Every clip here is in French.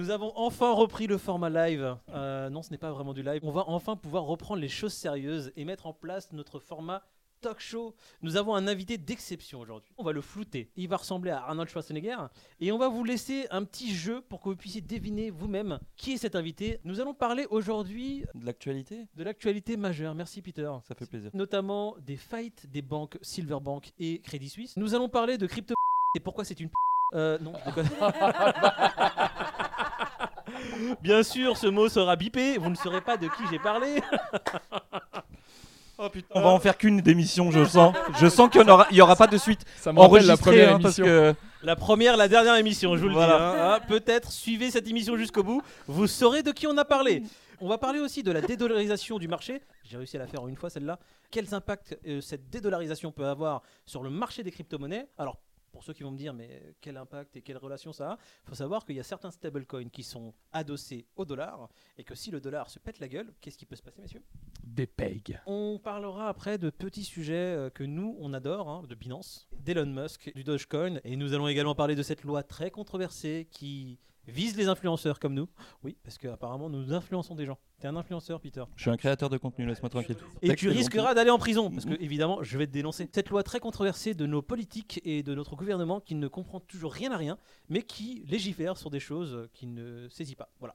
Nous avons enfin repris le format live. Euh, non, ce n'est pas vraiment du live. On va enfin pouvoir reprendre les choses sérieuses et mettre en place notre format talk show. Nous avons un invité d'exception aujourd'hui. On va le flouter. Il va ressembler à Arnold Schwarzenegger. Et on va vous laisser un petit jeu pour que vous puissiez deviner vous-même qui est cet invité. Nous allons parler aujourd'hui De l'actualité? de l'actualité majeure. Merci Peter. Ça fait plaisir. Notamment des fights des banques Silverbank et Crédit Suisse. Nous allons parler de crypto et pourquoi c'est une euh, non, je déconne. Bien sûr, ce mot sera bipé. Vous ne saurez pas de qui j'ai parlé. Oh putain. On va en faire qu'une d'émission, je sens. Je sens qu'il n'y aura, il y aura pas de suite Ça la première hein, parce émission. que La première, la dernière émission, je vous le dis. hein. Ah, Peut-être suivez cette émission jusqu'au bout. Vous saurez de qui on a parlé. On va parler aussi de la dédollarisation du marché. J'ai réussi à la faire une fois celle-là. Quels impacts euh, cette dédollarisation peut avoir sur le marché des crypto-monnaies? Alors, pour ceux qui vont me dire, mais quel impact et quelle relation ça a Il faut savoir qu'il y a certains stablecoins qui sont adossés au dollar et que si le dollar se pète la gueule, qu'est-ce qui peut se passer, messieurs? Des pegs. on parlera après de petits sujets euh, que nous, on adore, hein, de Binance, d'Elon Musk, du Dogecoin, et nous allons également parler de cette loi très controversée qui vise les influenceurs comme nous. Oui, parce qu'apparemment, nous influençons des gens. T'es un influenceur, Peter. je suis un créateur de contenu, laisse-moi tranquille. Et tu risqueras d'aller en prison, parce que Mhm. évidemment, je vais te dénoncer. Cette loi très controversée de nos politiques et de notre gouvernement qui ne comprend toujours rien à rien, mais qui légifère sur des choses qu'il ne saisit pas. Voilà.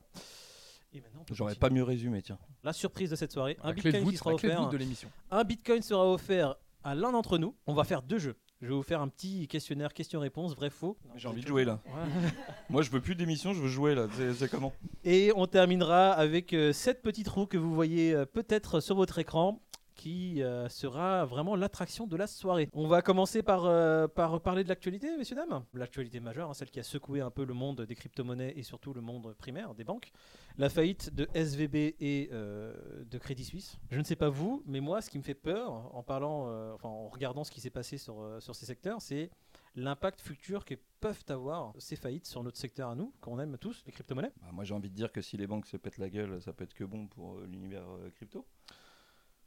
J'aurais pas mieux résumé, tiens. La surprise de cette soirée, un bitcoin qui sera offert. voûte de l'émission. Un bitcoin sera offert à l'un d'entre nous. On va faire deux jeux. Je vais vous faire un petit questionnaire question-réponse, vrai-faux. J'ai envie de jouer là. Ouais. Moi, je veux plus d'émission, je veux jouer là. C'est c'est comment? Et on terminera avec euh, cette petite roue que vous voyez euh, peut-être sur votre écran qui euh, sera vraiment l'attraction de la soirée. On va commencer par, euh, par parler de l'actualité, messieurs, dames. L'actualité majeure, hein, celle qui a secoué un peu le monde des crypto-monnaies et surtout le monde primaire des banques. La faillite de SVB et euh, de Crédit Suisse. Je ne sais pas vous, mais moi, ce qui me fait peur en parlant, en regardant ce qui s'est passé sur, ces secteurs, c'est l'impact futur que peuvent avoir ces faillites sur notre secteur à nous, qu'on aime tous, les crypto-monnaies. Bah, Moi, j'ai envie de dire que si les banques se pètent la gueule, ça peut être que bon pour l'univers crypto.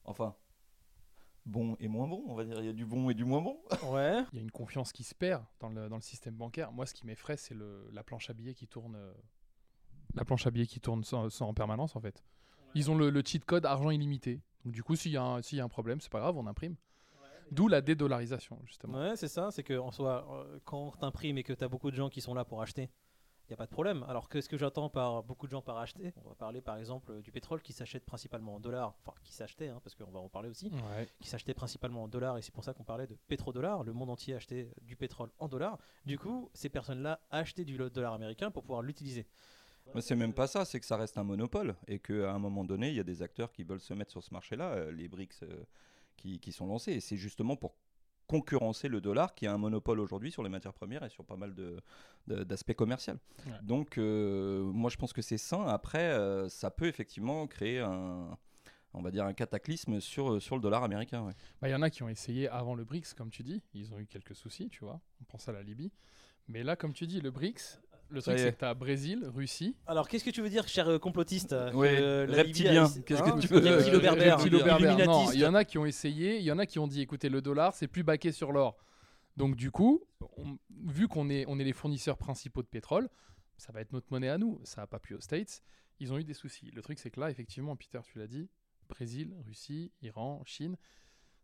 Enfin, bon et moins bon, on va dire. Il y a du bon et du moins bon. Ouais. Il y a une confiance qui se perd dans le, dans le système bancaire. Moi, ce qui m'effraie, c'est le- la planche à billets qui tourne. euh, la planche à billets qui tourne sans, sans- en permanence, en fait. Ils ont le, le cheat code argent illimité. Donc, du coup, s'il y, a un- s'il y a un problème, c'est pas grave, on imprime. D'où la dédollarisation, justement. Ouais, c'est ça. C'est que en soi, euh, quand t'imprimes et que t'as beaucoup de gens qui sont là pour acheter, il y a pas de problème. Alors qu'est-ce que j'attends par beaucoup de gens par acheter? On va parler par exemple du pétrole qui s'achète principalement en dollars, enfin qui s'achetait, hein, parce qu'on va en parler aussi, Ouais. qui s'achetait principalement en dollars et c'est pour ça qu'on parlait de pétrodollar. Le monde entier achetait du pétrole en dollars. Du coup, ces personnes-là achetaient du dollar américain pour pouvoir l'utiliser. Mais c'est même pas ça, c'est que ça reste un monopole et qu'à un moment donné, il y a des acteurs qui veulent se mettre sur ce marché-là, euh, les BRICS euh, qui, qui sont lancés. Et c'est justement pour concurrencer le dollar qui a un monopole aujourd'hui sur les matières premières et sur pas mal de- de- d'aspects commerciaux. Ouais. Donc, euh, moi, je pense que c'est sain. Après, euh, ça peut effectivement créer un, on va dire, un cataclysme sur, sur le dollar américain. ouais. Bah, Il y en a qui ont essayé avant le BRICS, comme tu dis. Ils ont eu quelques soucis, tu vois. On pense à la Libye. Mais là, comme tu dis, le BRICS, le truc, c'est est. que tu as Brésil, Russie. Alors qu'est-ce que tu veux dire, cher euh, complotiste euh, a- reptilien. Qu'est-ce que tu veux-. Non, il y en a qui ont essayé, il y en a qui ont dit écoutez, le dollar, c'est plus baqué sur l'or. Donc, du coup, on- vu qu'on est, on est les fournisseurs principaux de pétrole, ça va être notre monnaie à nous. Ça n'a pas pu aux States. Ils ont eu des soucis. Le truc, c'est que là, effectivement, Peter, tu l'as dit Brésil, Russie, Iran, Chine,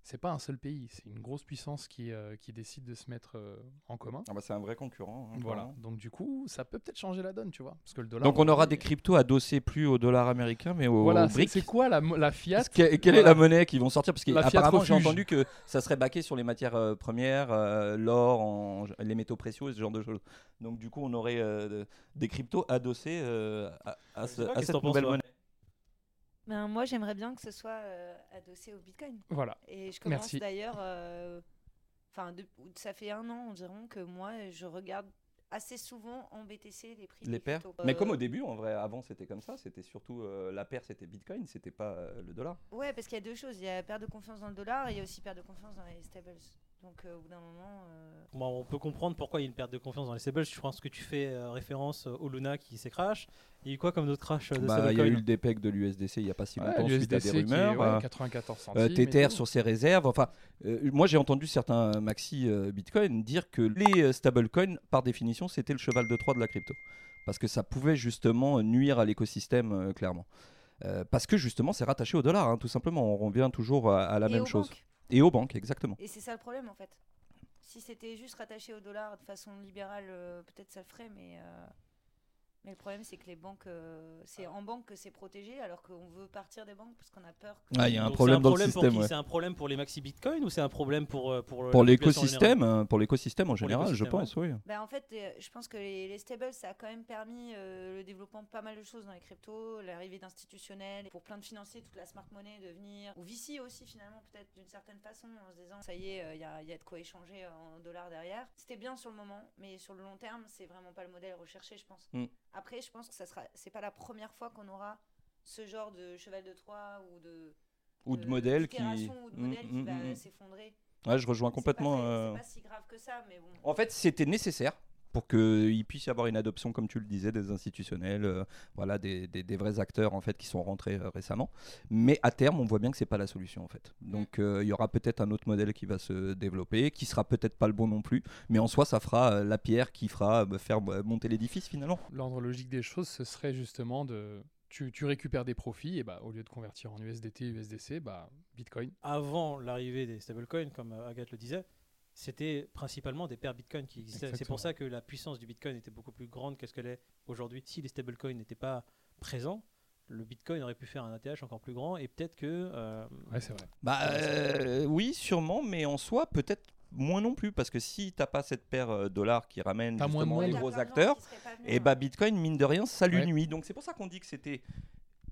c'est pas un seul pays. C'est une grosse puissance qui, euh, qui décide de se mettre euh, en commun. Ah bah, c'est un vrai concurrent. hein, Voilà. clairement. Donc, du coup, ça peut peut-être changer la donne, tu vois. Parce que le dollar. Donc, on aura des cryptos adossés plus au dollar américain, mais au, Voilà, au c'est BRIC. c'est quoi la, la fiat quelle est la monnaie qui vont sortir? Parce qu'apparemment, j'ai entendu que ça serait baqué sur les matières euh, premières, euh, l'or, les métaux précieux, ce genre de choses. Donc, du coup, on aurait euh, de- des cryptos adossés euh, à, ce- cette nouvelle monnaie. Ben, moi, j'aimerais bien que ce soit euh, adossé au Bitcoin. Voilà. Et je commence d'ailleurs, euh, enfin, ça fait un an environ que moi, je regarde assez souvent en BTC les prix Les paires. Mais Euh, comme au début, en vrai, avant c'était comme ça. C'était surtout euh, la paire, c'était Bitcoin, c'était pas euh, le dollar. Ouais, parce qu'il y a deux choses. Il y a perte de confiance dans le dollar et il y a aussi perte de confiance dans les stables. Donc euh, au bout d'un moment, euh, Bon, on peut comprendre pourquoi il y a une perte de confiance dans les stables. Je pense que tu fais euh, référence au Luna qui s'est crash. Il y a eu quoi comme d'autres crash euh, de Bah, il y a eu le DPEG de l'USDC il n'y a pas si Ouais, longtemps suite à des est, rumeurs. ouais, euh, 94 euh, centimes. tout. sur ses réserves. Enfin, euh, moi j'ai entendu certains maxi euh, Bitcoin dire que les stablecoins, par définition, c'était le cheval de Troie de la crypto. Parce que ça pouvait justement nuire à l'écosystème, euh, clairement. Euh, parce que justement, c'est rattaché au dollar, hein, tout simplement. On revient toujours à, à la et même aux chose. banques. Et aux banques, exactement. Et c'est ça le problème en fait. Si c'était juste rattaché au dollar de façon libérale, euh, peut-être ça le ferait, mais, euh, mais le problème c'est que les banques, euh, c'est en banque que c'est protégé, alors qu'on veut partir des banques parce qu'on a peur. Que... Ah, il y a un Donc, problème dans le pour système, qui ouais. C'est un problème pour les maxi Bitcoin ou c'est un problème pour euh, pour, euh, Pour général l'écosystème, euh, pour l'écosystème en général, je pense, oui. Bah, en fait, je pense que les, les stables, ça a quand même permis euh, le développement de pas mal de choses dans les cryptos, l'arrivée d'institutionnels, pour plein de financiers, toute la smart money de venir, ou VC aussi finalement, peut-être d'une certaine façon, en se disant, ça y est, il y, a, y a de quoi échanger en dollars derrière. C'était bien sur le moment, mais sur le long terme, c'est vraiment pas le modèle recherché, je pense. Mm. Après, je pense que ça sera, c'est pas la première fois qu'on aura ce genre de cheval de Troie ou de Ou de modèles qui. d'itération ou de Mm, modèle qui mm, va mm, s'effondrer. Ouais, je rejoins C'est pas complètement. euh, pas si grave que ça, mais bon. En fait, c'était nécessaire pour qu'il puisse y avoir une adoption, comme tu le disais, des institutionnels, euh, voilà, des, des- des vrais acteurs en fait qui sont rentrés euh, récemment. Mais à terme, on voit bien que c'est pas la solution en fait. Donc, euh, il y aura peut-être un autre modèle qui va se développer, qui sera peut-être pas le bon non plus, mais en soi, ça fera euh, la pierre qui fera euh, faire euh, monter l'édifice finalement. L'ordre logique des choses, ce serait justement de. Tu, tu récupères des profits, et bah, au lieu de convertir en USDT, USDC, bah, Bitcoin. Avant l'arrivée des stablecoins, comme Agathe le disait, c'était principalement des paires Bitcoin qui existaient. C'est pour ça que la puissance du Bitcoin était beaucoup plus grande qu'est-ce qu'elle est aujourd'hui. Si les stablecoins n'étaient pas présents, le Bitcoin aurait pu faire un ATH encore plus grand et peut-être que euh, Ouais, c'est vrai. Bah euh, oui, sûrement, mais en soi, peut-être moins non plus, parce que si t'as pas cette paire euh, dollars qui ramène T'as moins de justement les gros acteurs, et hein. bah Bitcoin, mine de rien, ça lui Ouais. nuit. Donc c'est pour ça qu'on dit que c'était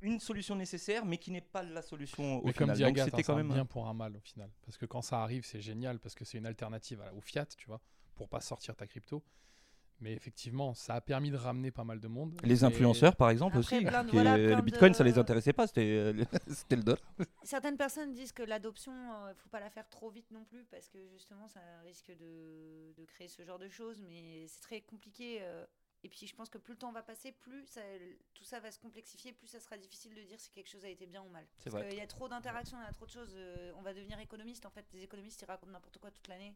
une solution nécessaire, mais qui n'est pas la solution au Mais comme final. dit Agathe, c'était hein, c'est quand un même. bien pour un mal au final. Parce que quand ça arrive, c'est génial, parce que c'est une alternative à- au fiat, tu vois, pour pas sortir ta crypto. Mais effectivement, ça a permis de ramener pas mal de monde. Les Et- influenceurs, par exemple, Après, aussi. plein de- le Bitcoin, de- ça les intéressait pas, c'était euh, c'était le dollar. Certaines personnes disent que l'adoption, il faut pas la faire trop vite non plus parce que justement ça risque de, de créer ce genre de choses, mais c'est très compliqué. euh, et puis je pense que plus le temps va passer, plus ça- tout ça va se complexifier, plus ça sera difficile de dire si quelque chose a été bien ou mal. C'est Parce vrai. qu'il y a trop d'interactions, il y a trop de choses. euh, on va devenir économiste en fait. Les économistes ils racontent n'importe quoi toute l'année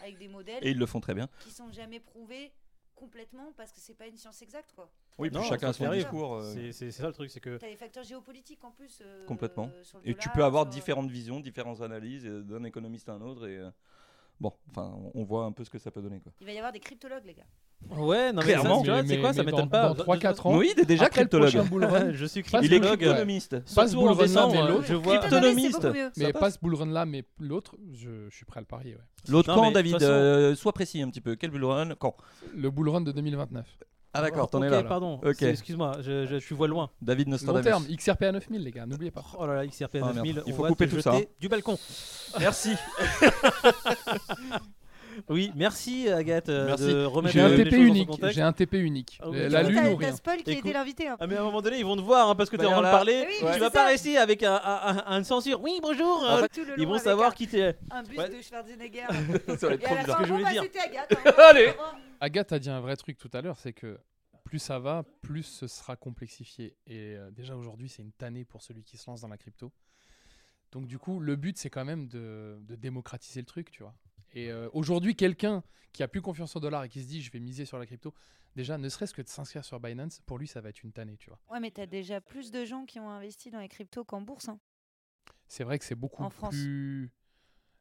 avec des modèles Et ils le font très bien. qui sont jamais prouvés complètement parce que c'est pas une science exacte quoi. Oui, Non, chacun son discours. euh, c'est c'est- c'est ça le truc, c'est que T'as les facteurs géopolitiques en plus. euh, Complètement. sur le Et tu peux avoir sur- différentes visions, différentes analyses d'un économiste à un autre. Et euh, bon, enfin, on- voit un peu ce que ça peut donner. Quoi. Il va y avoir des cryptologues les gars. ouais, non mais Clairement. Mais- c'est quoi, mais ça m'étonne pas. dans 3-4 ans, Oui, il est déjà après cryptologue. prochain bull run, je suis Pas Il est cryptonomiste. Pas ce bull mais l'autre- je vois Cryptonomiste, mais passe. pas ce bull run là, mais l'autre, je, je suis prêt à le parier. Ouais. L'autre de David, façon- euh, sois précis un petit peu. Quel bull run? Quand Le bull run de 2029. Ah d'accord, t'en Ok, es là. là. pardon. Ok. C'est- Excuse-moi, je, je, tu vois loin. David Long Nostradamus. terme, XRP à 9000, les gars, n'oubliez pas. Oh là là, XRP Ah, merde. 9000, Il on faut va couper te tout ça, jeter Du balcon. Merci. Oui, merci Agathe euh, Merci. de remettre J'ai un les TP choses dans son unique. contexte. J'ai un TP unique. Ah oui, tu La lune ou T'as rien. Spoil qui Écoute. était l'invité. hein. Ah mais à un moment donné ils vont te voir hein, parce que Bah, t'es en train de voilà. parler. Oui, tu mais vas c'est pas rester avec un, un, un- une censure. Oui bonjour. euh, Tout le ils long vont avec savoir un- qui t'es. Un Ouais. de Schwarzenegger. Ça va être Et à trop la bizarre. fin, que je bon, voulais bah, dire. c'était Agathe. hein. Allez. Agathe a dit un vrai truc tout à l'heure, c'est que plus ça va, plus ce sera complexifié. Et euh, déjà aujourd'hui, c'est une tannée pour celui qui se lance dans la crypto. Donc du coup, le but, c'est quand même de, de démocratiser le truc, tu vois. Et euh, aujourd'hui, quelqu'un qui a plus confiance au dollar et qui se dit, je vais miser sur la crypto, déjà, ne serait-ce que de s'inscrire sur Binance, pour lui, ça va être une tannée, tu vois. Ouais, mais t'as déjà plus de gens qui ont investi dans les cryptos qu'en bourse. hein. C'est vrai que c'est beaucoup En France. plus...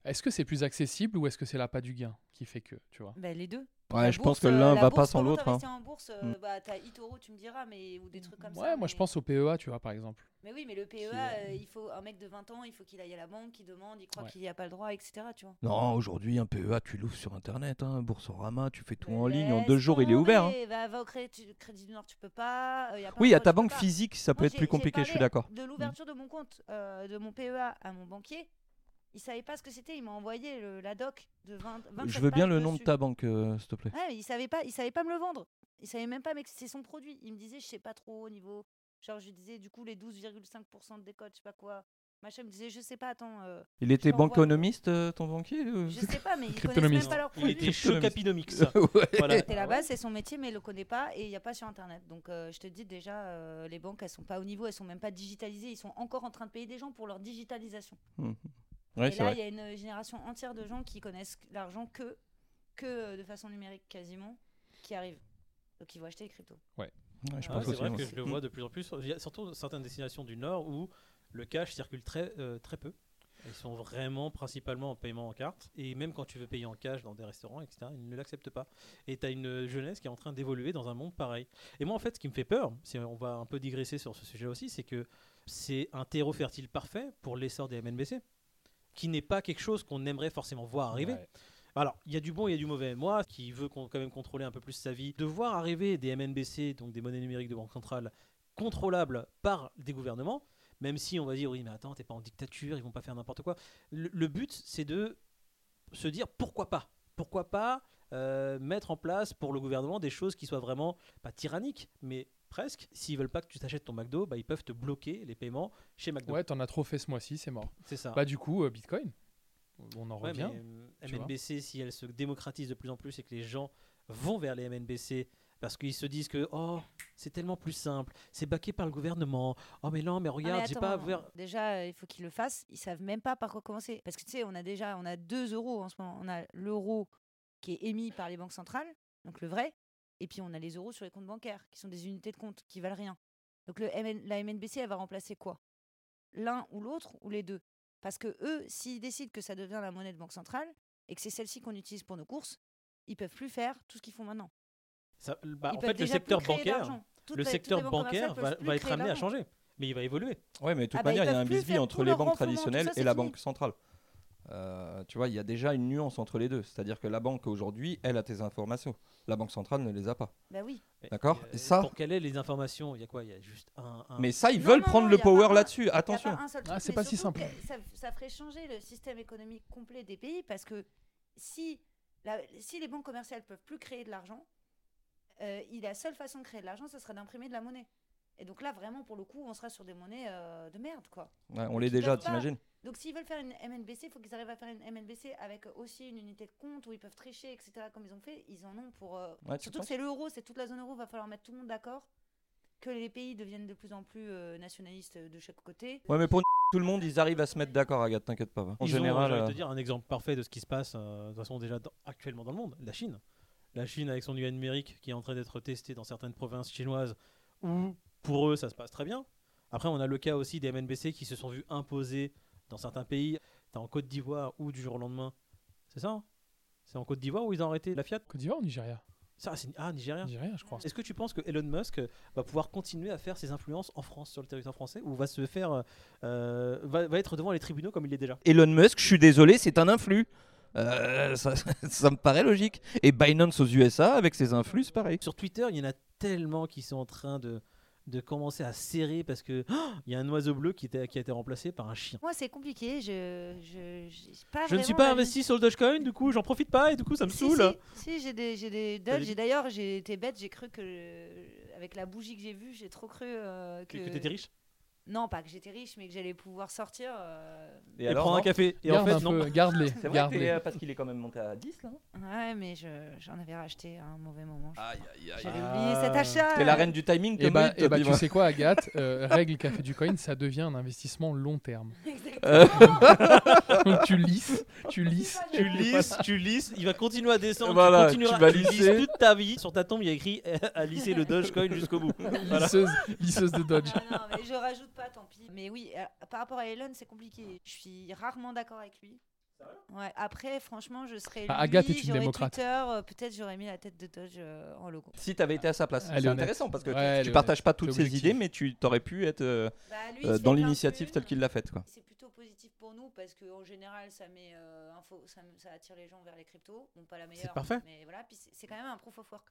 Est-ce que c'est plus accessible ou est-ce que c'est l'appât du gain qui fait que, tu vois? Bah, les deux. Ouais, je pense que euh, l'un va pas sans l'autre. hein. en bourse, euh, bah, t'as eToro, tu me diras, mais ou des trucs comme ça. Ouais, moi je pense au PEA, tu vois, par exemple. Mais oui, mais le PEA, euh, il faut un mec de 20 ans, il faut qu'il aille à la banque, il demande, il croit Ouais. qu'il n'y a pas le droit, etc. Tu vois. Non, aujourd'hui, un PEA, tu l'ouvres sur Internet. Hein, Boursorama, tu fais tout en ligne. En deux jours, il est ouvert. hein. Va, au crédit, crédit du Nord, tu peux pas. euh, y a plein Oui, à ta banque physique, ça peut être plus compliqué, je suis d'accord. De l'ouverture de mon compte, de mon PEA à mon banquier, il savait pas ce que c'était. Il m'a envoyé le- la doc de 20. 27 Je veux bien le nom de ta banque, euh, s'il te plaît. Ouais, il savait pas, il savait pas me le vendre. Il savait même pas mais que c'est son produit. Il me disait je sais pas trop au niveau. Genre je lui disais du coup les 12,5% de décote, je sais pas quoi. Machin me disait, je sais pas, attends, euh, Il était banconomiste, euh, ton banquier ou- je sais pas, mais ils connaissent même pas leurs Il produits. était chocapinomics. Ouais. Voilà. C'était là-bas, c'est son métier, mais il le connaît pas et il n'y a pas sur Internet. Donc euh, je te dis déjà, euh, les banques, elles sont pas au niveau, elles sont même pas digitalisées. Ils sont encore en train de payer des gens pour leur digitalisation. Mhm. Ouais, et là, il y a une génération entière de gens qui connaissent l'argent que, que euh, de façon numérique quasiment, qui arrivent. Donc ils vont acheter les cryptos. Ouais, je Ah, pense c'est vrai moi. que je le vois de plus en plus. Il y a surtout certaines destinations du Nord où le cash circule très, euh, très peu. Ils sont vraiment principalement en paiement en carte. Et même quand tu veux payer en cash dans des restaurants, etc., ils ne l'acceptent pas. Et tu as une jeunesse qui est en train d'évoluer dans un monde pareil. Et moi, en fait, ce qui me fait peur, si on va un peu digresser sur ce sujet aussi, c'est que c'est un terreau fertile parfait pour l'essor des MNBC, qui n'est pas quelque chose qu'on aimerait forcément voir arriver. Ouais. Alors, il y a du bon et il y a du mauvais. Moi, qui veux con- quand même contrôler un peu plus sa vie, de voir arriver des MNBC, donc des monnaies numériques de banque centrale, contrôlables par des gouvernements, même si on va dire oui, mais attends, t'es pas en dictature, ils vont pas faire n'importe quoi. Le, le but, c'est de se dire pourquoi pas? Pourquoi pas euh, mettre en place pour le gouvernement des choses qui soient vraiment pas tyranniques, mais presque. S'ils veulent pas que tu t'achètes ton McDo, bah, ils peuvent te bloquer les paiements chez McDo. Ouais, t'en as trop fait ce mois-ci, c'est mort. c'est ça. Bah du coup, euh, Bitcoin, on en Ouais, revient. mais, euh. MNBC, si elle se démocratise de plus en plus et que les gens vont vers les MNBC parce qu'ils se disent que oh c'est tellement plus simple, c'est baqué par le gouvernement. Oh mais non, mais Ah, regarde, j'ai pas à voir. Déjà, il faut qu'ils le fassent. Ils savent même pas par quoi commencer. Parce que tu sais, on a déjà on a 2 euros en ce moment. On a l'euro qui est émis par les banques centrales, donc le vrai. Et puis on a les euros sur les comptes bancaires, qui sont des unités de compte qui valent rien. Donc le MN la MNBC, elle va remplacer quoi? L'un ou l'autre ou les deux? Parce que eux, s'ils décident que ça devient la monnaie de banque centrale et que c'est celle-ci qu'on utilise pour nos courses, ils peuvent plus faire tout ce qu'ils font maintenant. Ça- bah, en fait, le secteur bancaire. Toutes le les- secteur va, être amené à changer, mais il va évoluer. Ouais, mais de toute Ah bah, manière, il y a un plus bis faire entre les banques traditionnelles ça, et la fini. banque centrale. Euh, tu vois, il y a déjà une nuance entre les deux. C'est-à-dire que la banque aujourd'hui, elle a tes informations. La banque centrale ne les a pas. Bah oui. Mais, D'accord. euh, Et ça- Pour quelle est les informations Il y a quoi? Il y a juste un. un- Mais ça, ils Non, veulent non, prendre non, le power là-dessus. Attention. pas un seul Ah, truc, c'est pas si simple. Ça, ça ferait changer le système économique complet des pays parce que si, la- si les banques commerciales peuvent plus créer de l'argent, euh, la seule façon de créer de l'argent, ce serait d'imprimer de la monnaie. Et donc là, vraiment, pour le coup, on sera sur des monnaies euh, de merde, quoi. Ouais, on l'est déjà, t'imagines? Donc s'ils veulent faire une MNBC, il faut qu'ils arrivent à faire une MNBC avec aussi une unité de compte où ils peuvent tricher, etc. Comme ils ont fait, ils en ont pour. euh, Ouais, Surtout que c'est l'euro, c'est toute la zone euro, va falloir mettre tout le monde d'accord. Que les pays deviennent de plus en plus euh, nationalistes de chaque côté. Ouais, mais pour tout le monde, ils arrivent à se mettre d'accord, Agathe, t'inquiète pas. En Ils ont, général, de euh, te dire un exemple parfait de ce qui se passe euh, de toute façon déjà dans- actuellement dans le monde, la Chine. La Chine avec son yuan numérique qui est en train d'être testé dans certaines provinces chinoises où pour eux ça se passe très bien. Après on a le cas aussi des MNBC qui se sont vus imposer dans certains pays. T'as en Côte d'Ivoire ou du jour au lendemain. C'est ça hein? C'est en Côte d'Ivoire où ils ont arrêté la Fiat? Côte d'Ivoire ou Nigeria? Ça, c'est- Ah, Nigeria. Nigeria, je crois. Est-ce que tu penses que Elon Musk va pouvoir continuer à faire ses influences en France, sur le territoire français, ou va se faire, euh, va, va être devant les tribunaux comme il l'est déjà? Elon Musk, je suis désolé, c'est un influx. Euh, ça, ça me paraît logique. Et Binance aux USA, avec ses influx, c'est pareil. Sur Twitter, il y en a tellement qui sont en train de, de commencer à serrer parce que oh, il y a un oiseau bleu qui, était, qui a été remplacé par un chien. Moi, c'est compliqué. Je, je, pas Je ne suis pas investi sur le Dogecoin, du coup, j'en profite pas et du coup, ça me Si, saoule. Si, si, j'ai des, j'ai des Et d'ailleurs, j'ai été bête. J'ai cru que, avec la bougie que j'ai vue, j'ai trop cru euh, que t'étais riche. Non, pas que j'étais riche, mais que j'allais pouvoir sortir. euh, Et, prendre un café. Et en Garde fait, un non. peu, garde-les, C'est vrai, garde-les. t'es- parce qu'il est quand même monté à 10 là. Ouais, mais je, j'en avais racheté à un mauvais moment. je Aïe, crois. aïe, aïe. J'avais Ah. oublié cet achat. T'es la reine du timing, Et comme bah, Ruth, et bah tu sais quoi, Agathe euh, Règle Café du Coin, ça devient un investissement long terme. Donc tu lisses, tu lisses, Tu lisses, tu lisses, il va continuer à descendre. Voilà, tu, continueras, tu vas lisses lisser. toute ta vie. Sur ta tombe, il y a écrit à lisser le Dogecoin jusqu'au bout. Voilà. lisseuse, lisseuse de Dodge. Ah non, mais je rajoute pas, tant pis. Mais oui, euh, par rapport à Elon, c'est compliqué. Je suis rarement d'accord avec lui. Ouais. Après, franchement, je serais. Ah, lui, Agathe est une j'aurais démocrate. Euh, peut-être j'aurais mis la tête de Dodge euh, en logo. Si t'avais été à sa place, Elle c'est intéressant parce que Ouais, tu partages pas toutes T'es ses idées, mais tu t'aurais pu être euh, Bah, lui, euh, dans l'initiative telle qu'il l'a faite. Quoi. C'est plutôt positif pour nous parce qu'en général, ça, met, euh, info, ça, attire les gens vers les cryptos. Bon, pas la meilleure. parfait. Mais voilà, puis c'est c'est quand même un proof of work.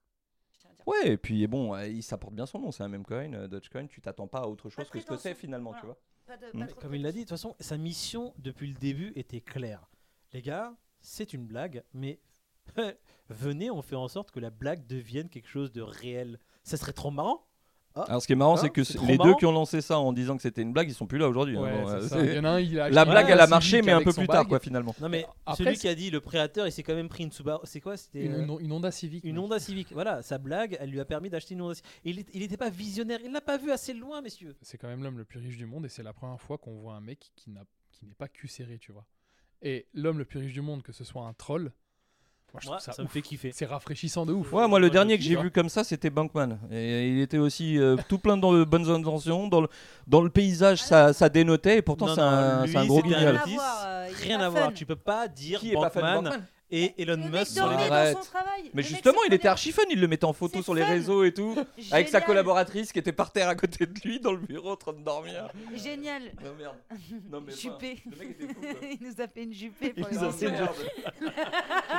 Je tiens à dire. Ouais, et puis bon, euh, il s'apporte bien son nom, c'est un même coin, euh, Dogecoin, tu t'attends pas à autre chose que ce que c'est finalement, voilà. tu vois. Pas de- Mm. pas Mais trop de Comme il l'a dit, de toute façon, sa mission depuis le début était claire. Les gars, c'est une blague, mais venez, on fait en sorte que la blague devienne quelque chose de réel. Ça serait trop marrant. Alors ce qui est marrant, Hein, c'est que les deux qui ont lancé ça en disant que c'était une blague, ils sont plus là aujourd'hui. Ouais, Bon, c'est ça. c'est- Il y en a un, il a La blague, elle a marché, mais un peu plus tard, quoi, finalement. Non mais Après, celui c'est- qui a dit le prédateur, il s'est quand même pris une Subaru. C'est quoi? C'était Une, euh, une- une Honda Civic. une. Honda Civic. Voilà, sa blague, elle lui a permis d'acheter une Honda Civic. Il n'était pas visionnaire, il l'a pas vu assez loin, messieurs. C'est quand même l'homme le plus riche du monde et c'est la première fois qu'on voit un mec qui n'a qui n'est pas cul serré, tu vois. Et l'homme le plus riche du monde, que ce soit un troll, moi je ça, ça me fait kiffer. C'est rafraîchissant de ouf. Ouais, moi, le dernier que j'ai vu comme ça, c'était Bankman. Et il était aussi euh, tout plein de bonnes intentions. Dans le, dans le paysage, ça, ça dénotait. Et pourtant, c'est un, un gros guignol. Rien à voir, euh. Tu peux pas dire Qui est pas fan de Bankman Bankman? Et Elon Le Musk sur les dormait Arrête. dans son travail. Mais Le justement, il était archi fun. Il le mettait en photo sur les fun. réseaux et tout. Avec sa collaboratrice qui était par terre à côté de lui dans le bureau en train de dormir. Génial. Non, merde. Non, mais Juppé. le mec était fou, quoi. il nous a fait une jupée Il pour nous les a fait une enfants. Tu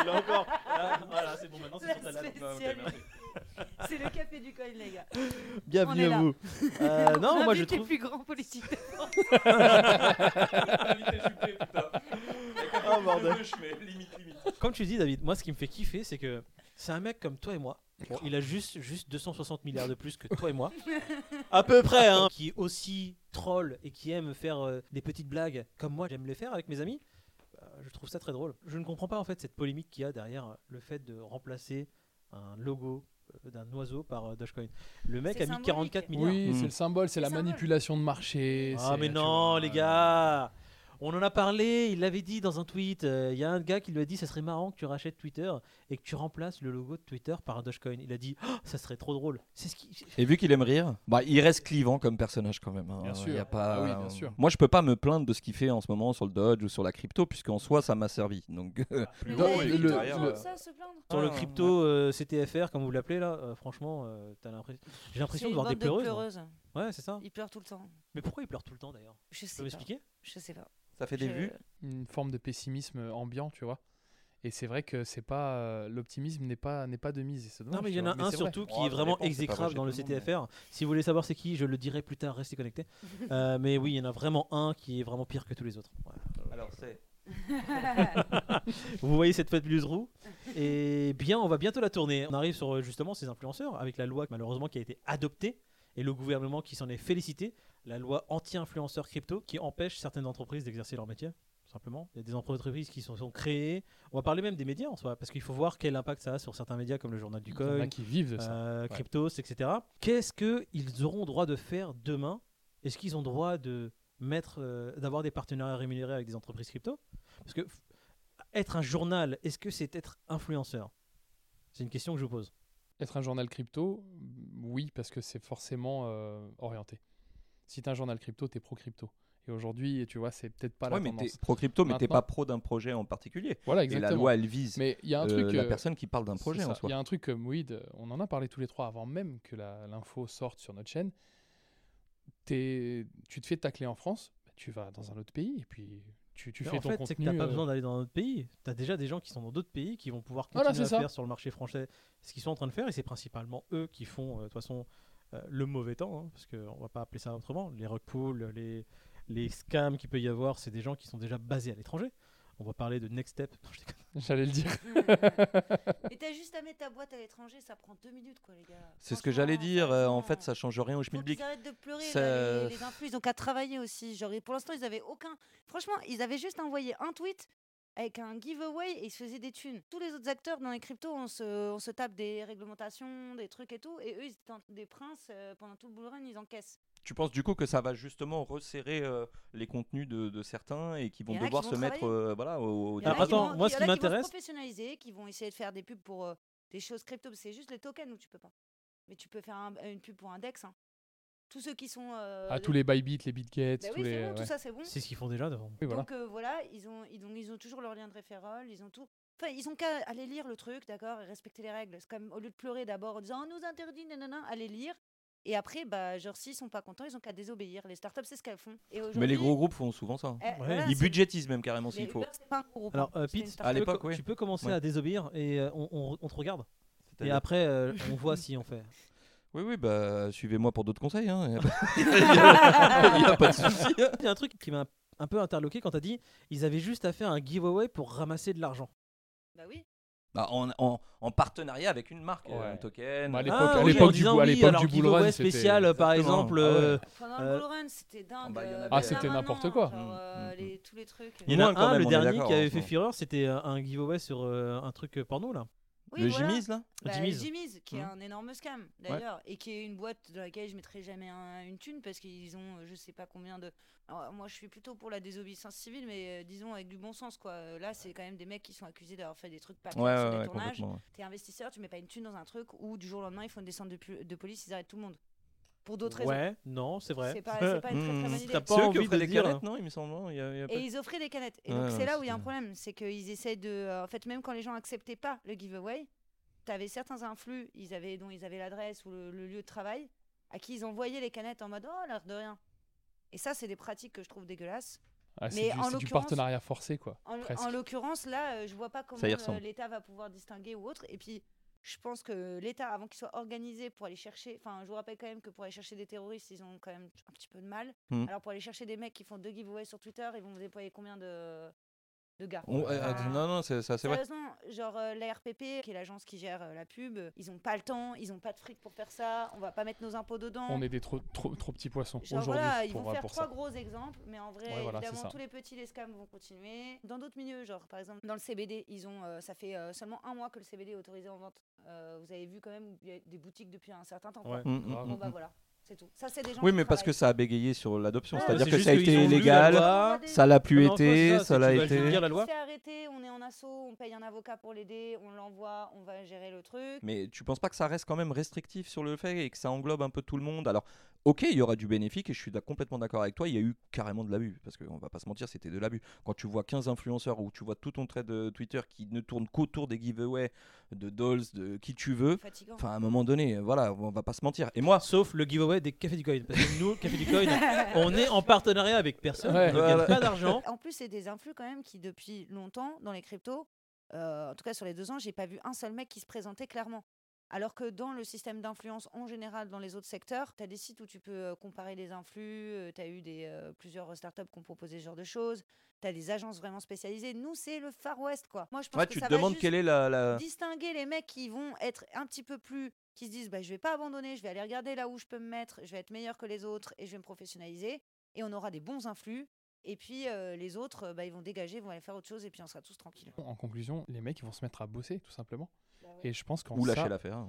l'as encore. Ah, voilà, c'est bon, maintenant c'est La sur ta spéciale. C'est le café du coin, les gars. Bienvenue à vous. Euh, non, moi je trouve. plus grand politique. Ah, bordel. Comme tu dis, David, moi ce qui me fait kiffer, c'est que c'est un mec comme toi et moi. Bon, il a juste, juste 260 milliards de plus que toi et moi. À peu près, hein. Qui est aussi troll et qui aime faire euh, des petites blagues comme moi, j'aime les faire avec mes amis. Euh, je trouve ça très drôle. Je ne comprends pas en fait cette polémique qu'il y a derrière euh, le fait de remplacer un logo euh, d'un oiseau par Dogecoin. Le mec a mis symbolique. 44 milliards. Oui, Mm. c'est le symbole, c'est la symbole. manipulation de marché. Ah mais non vois, les gars On en a parlé, il l'avait dit dans un tweet. euh, Il y a un gars qui lui a dit ça serait marrant que tu rachètes Twitter et que tu remplaces le logo de Twitter par un Dogecoin. Il a dit Oh, ça serait trop drôle. C'est ce qui. Et vu qu'il aime rire, bah, il reste clivant comme personnage quand même. hein. Bien Il sûr. y a pas... Ah oui, bien sûr. Moi, je peux pas me plaindre de ce qu'il fait en ce moment sur le Dodge ou sur la crypto, puisqu'en soi, ça m'a servi. Donc, Non, le- le- le- ça se Sur le Ah, crypto euh, CTFR, comme vous l'appelez là, euh, franchement, euh. J'ai l'impression de voir des pleureuses. moi. pleureuses. Ouais, c'est ça. Ils pleurent tout le temps. Mais pourquoi il pleure tout le temps d'ailleurs? Je Tu peux sais pas. m'expliquer? Je sais pas. ça fait des Je- vues? Une forme de pessimisme ambiant, tu vois. Et c'est vrai que c'est pas euh, l'optimisme n'est pas n'est pas de mise. et c'est Non, mais il y tu en a un c'est vrai. surtout qui Oh, est ça vraiment dépend, c'est pas exécrable vrai dans le chez tout le monde, CTFR. Si vous voulez savoir c'est qui, je le dirai plus tard, restez connectés. Euh, mais oui, il y en a vraiment un qui est vraiment pire que tous les autres. Voilà. Alors, c'est. Vous voyez cette fabuleuse roue Et bien, on va bientôt la tourner. On arrive sur euh, justement ces influenceurs avec la loi malheureusement qui a été adoptée et le gouvernement qui s'en est félicité, la loi anti-influenceur crypto qui empêche certaines entreprises d'exercer leur métier. Simplement, il y a des entreprises qui se sont, créées. On va parler même des médias en soi, parce qu'il faut voir quel impact ça a sur certains médias comme le Journal du Coin, qui vivent de ça. euh, Ouais. Cryptos, etc. Qu'est-ce qu'ils auront droit de faire demain? Est-ce qu'ils ont droit de mettre, euh, d'avoir des partenariats rémunérés avec des entreprises crypto? Parce que être un journal, est-ce que c'est être influenceur? C'est une question que je vous pose. Être un journal crypto, oui, parce que c'est forcément euh, orienté. Si tu un journal crypto, tu es pro-crypto. Et aujourd'hui, tu vois, c'est peut-être pas Ouais, la mais tendance. pro crypto, mais t'es pas pro d'un projet en particulier. Voilà, Et la exactement. loi, elle vise mais il y a un euh, truc. la euh, personne qui parle d'un projet en soi. Il y a un truc comme Weed, on en a parlé tous les trois avant même que la- l'info sorte sur notre chaîne. T'es- tu te fais tacler en France, bah, tu vas dans un autre pays et puis tu, fais en ton fait, c'est que contenu. t'as pas euh, besoin d'aller dans un autre pays. Tu as déjà des gens qui sont dans d'autres pays qui vont pouvoir continuer à ça. faire sur le marché français ce qu'ils sont en train de faire. Et c'est principalement eux qui font, euh, de toute façon, euh, le mauvais temps. hein, parce qu'on va pas appeler ça autrement. Les rug pulls, les, les scams qu'il peut y avoir, c'est des gens qui sont déjà basés à l'étranger. On va parler de Next Step. Non, je déconne. J'allais le dire. Et t'as juste à mettre ta boîte à l'étranger, ça prend deux minutes quoi les gars. C'est ce que j'allais dire. euh, en fait, ça change rien au schmilblick. arrêtent de pleurer. Ça- là, les, les influx, ils ont qu'à travailler aussi. Genre, pour l'instant, ils avaient aucun. Franchement, ils avaient juste envoyé un tweet avec un giveaway et ils se faisaient des thunes. Tous les autres acteurs dans les cryptos, on se, on se tape des réglementations, des trucs et tout. Et eux, ils étaient en- des princes euh, pendant tout le bull run, ils encaissent. Tu penses du coup que ça va justement resserrer euh, les contenus de, de certains et qui vont qui devoir vont se mettre euh, voilà, au, au Il y en a Alors, qui attends, vont- moi, ce qui a vont se m'intéresse- professionnaliser, qui vont essayer de faire des pubs pour euh, des choses crypto. C'est juste les tokens où tu peux pas. Mais tu peux faire un- une pub pour un Dex. hein. Tous ceux qui sont. euh, À de- tous les Bybit, les Bitgets, Bah tous oui, les. bon, tout ça c'est bon. C'est ce qu'ils font déjà devant. Oui, voilà. Donc euh, voilà, ils ont, ils, ont, ils ont toujours leur lien de référol, ils ont tout. Enfin, ils ont qu'à aller lire le truc, d'accord, et respecter les règles. C'est comme au lieu de pleurer d'abord en disant on nous interdit, nanana, aller lire. Et après, bah, genre, s'ils sont pas contents, ils ont qu'à désobéir. Les startups, c'est ce qu'elles font. Et Mais les gros groupes font souvent ça. hein. eh, Ouais. voilà, Ils budgétisent même carrément s'il faut. Uber, c'est pas un gros groupe, Alors, euh, Pete. À l'époque, oui. tu peux commencer Ouais. à désobéir et euh, on, on- on te regarde. Et après, euh, on voit si on fait. Oui, oui, bah suivez-moi pour d'autres conseils. hein. Il n'y a pas de souci. hein. Il y a un truc qui m'a un peu interloqué quand t'as dit ils avaient juste à faire un giveaway pour ramasser de l'argent. Bah oui. Bah, en, en- en partenariat avec une marque, euh, Ouais. un token. Bah, à l'époque- Ah à oui, l'époque du à oui, l'époque alors du bull run, spécial, par exemple. Ah ouais. euh, Pendant Euh, le Bull Run, c'était dingue. bah, euh, avait- Ah, c'était maintenant, n'importe quoi. genre, euh, les- tous les trucs. Il y en a un, même, le dernier qui avait en fait fureur, c'était euh, un giveaway sur euh, un truc euh, porno là. Oui, le voilà. Jimmy's, là Bah, Jimmy's. Jimmy's, qui est Mhm. un énorme scam d'ailleurs, et qui est une boîte dans laquelle je mettrai jamais un- une thune parce qu'ils ont euh, je sais pas combien de. Alors, moi je suis plutôt pour la désobéissance civile, mais euh, disons avec du bon sens quoi. Euh, Là c'est quand même des mecs qui sont accusés d'avoir fait des trucs pas clairs Ouais, sur ouais, des ouais, tournages. ouais. T'es investisseur, tu mets pas une thune dans un truc où du jour au lendemain ils font une descente de, pu- de police, ils arrêtent tout le monde. Pour d'autres raisons. Ouais, non, c'est vrai. C'est pas, pas une très, très Mmh. bonne T'as idée. pas C'est eux qui envie offraient de des dire- canettes, non Il me semble. non Il y a- il y a pas- Et ils offraient des canettes. Et donc c'est là où il y a un problème, c'est qu'ils essaient de. euh, en fait, même quand les gens acceptaient pas le giveaway, tu avais certains influx, ils avaient, dont ils avaient l'adresse ou le, le lieu de travail, à qui ils envoyaient les canettes en mode oh l'air de rien. Et ça, c'est des pratiques que je trouve dégueulasses. Ah, c'est Mais du, en c'est du l'occurrence- partenariat forcé, quoi. En, l'occurrence, là, euh, je vois pas comment euh, l'État va pouvoir distinguer ou autre. Et puis, je pense que l'État, avant qu'il soit organisé pour aller chercher. Enfin, je vous rappelle quand même que pour aller chercher des terroristes, ils ont quand même un petit peu de mal. Hmm. Alors, pour aller chercher des mecs qui font deux giveaways sur Twitter, ils vont déployer combien de, de gars? On- euh, Enfin, non, non, c'est c'est assez vrai. Sérieusement, genre euh, la RPP, qui est l'agence qui gère euh, la pub, ils ont pas le temps, ils ont pas de fric pour faire ça, on va pas mettre nos impôts dedans. On est des trop, trop, trop petits poissons Genre aujourd'hui voilà, ils pour, vont euh, faire pour trois ça. gros exemples, mais en vrai, Ouais, voilà, c'est évidemment, tous les petits, les scams vont continuer. Dans d'autres milieux, genre par exemple, dans le CBD, ils ont, euh, ça fait euh, seulement un mois que le CBD est autorisé en vente. Euh, vous avez vu quand même, il y a des boutiques depuis un certain temps. quoi. Ouais. Grave. Bon bah voilà, c'est tout. Ça, c'est des gens Oui, mais parce que ça a bégayé sur l'adoption. Ouais, C'est-à-dire c'est que ça a été illégal, ça l'a plus Non, non, été, ça, ça l'a été. On loi. se fait arrêter, on est en assaut, on paye un avocat pour l'aider, on l'envoie, on va gérer le truc. Mais tu penses pas que ça reste quand même restrictif sur le fait et que ça englobe un peu tout le monde? Alors, ok, il y aura du bénéfique et je suis complètement d'accord avec toi, il y a eu carrément de l'abus. Parce qu'on va pas se mentir, c'était de l'abus. Quand tu vois 15 influenceurs ou tu vois tout ton trait de Twitter qui ne tourne qu'autour des giveaways, de dolls, de qui tu veux, enfin à un moment donné, voilà, on va pas se mentir. Et moi, Sauf le giveaway des Cafés du Coin. Parce que nous, Café du Coin, on est en partenariat avec personne, Ouais. on ne gagne pas d'argent. En plus, c'est des influx quand même qui, depuis longtemps, dans les cryptos, euh, en tout cas sur les deux ans, j'ai pas vu un seul mec qui se présentait clairement. Alors que dans le système d'influence en général, dans les autres secteurs, tu as des sites où tu peux euh, comparer les influx, tu as eu des, euh, plusieurs startups qui ont proposé ce genre de choses, tu as des agences vraiment spécialisées. Nous, c'est le Far West, quoi. Moi, je pense ouais, que tu ça te va demandes juste quelle est la. la- distinguer les mecs qui vont être un petit peu plus qui se disent bah, je vais pas abandonner je vais aller regarder là où je peux me mettre je vais être meilleur que les autres et je vais me professionnaliser et on aura des bons influx et puis euh, les autres euh, bah, ils vont dégager vont aller faire autre chose et puis on sera tous tranquilles En conclusion, les mecs ils vont se mettre à bosser tout simplement. Bah Et je pense qu'en Ou lâcher l'affaire.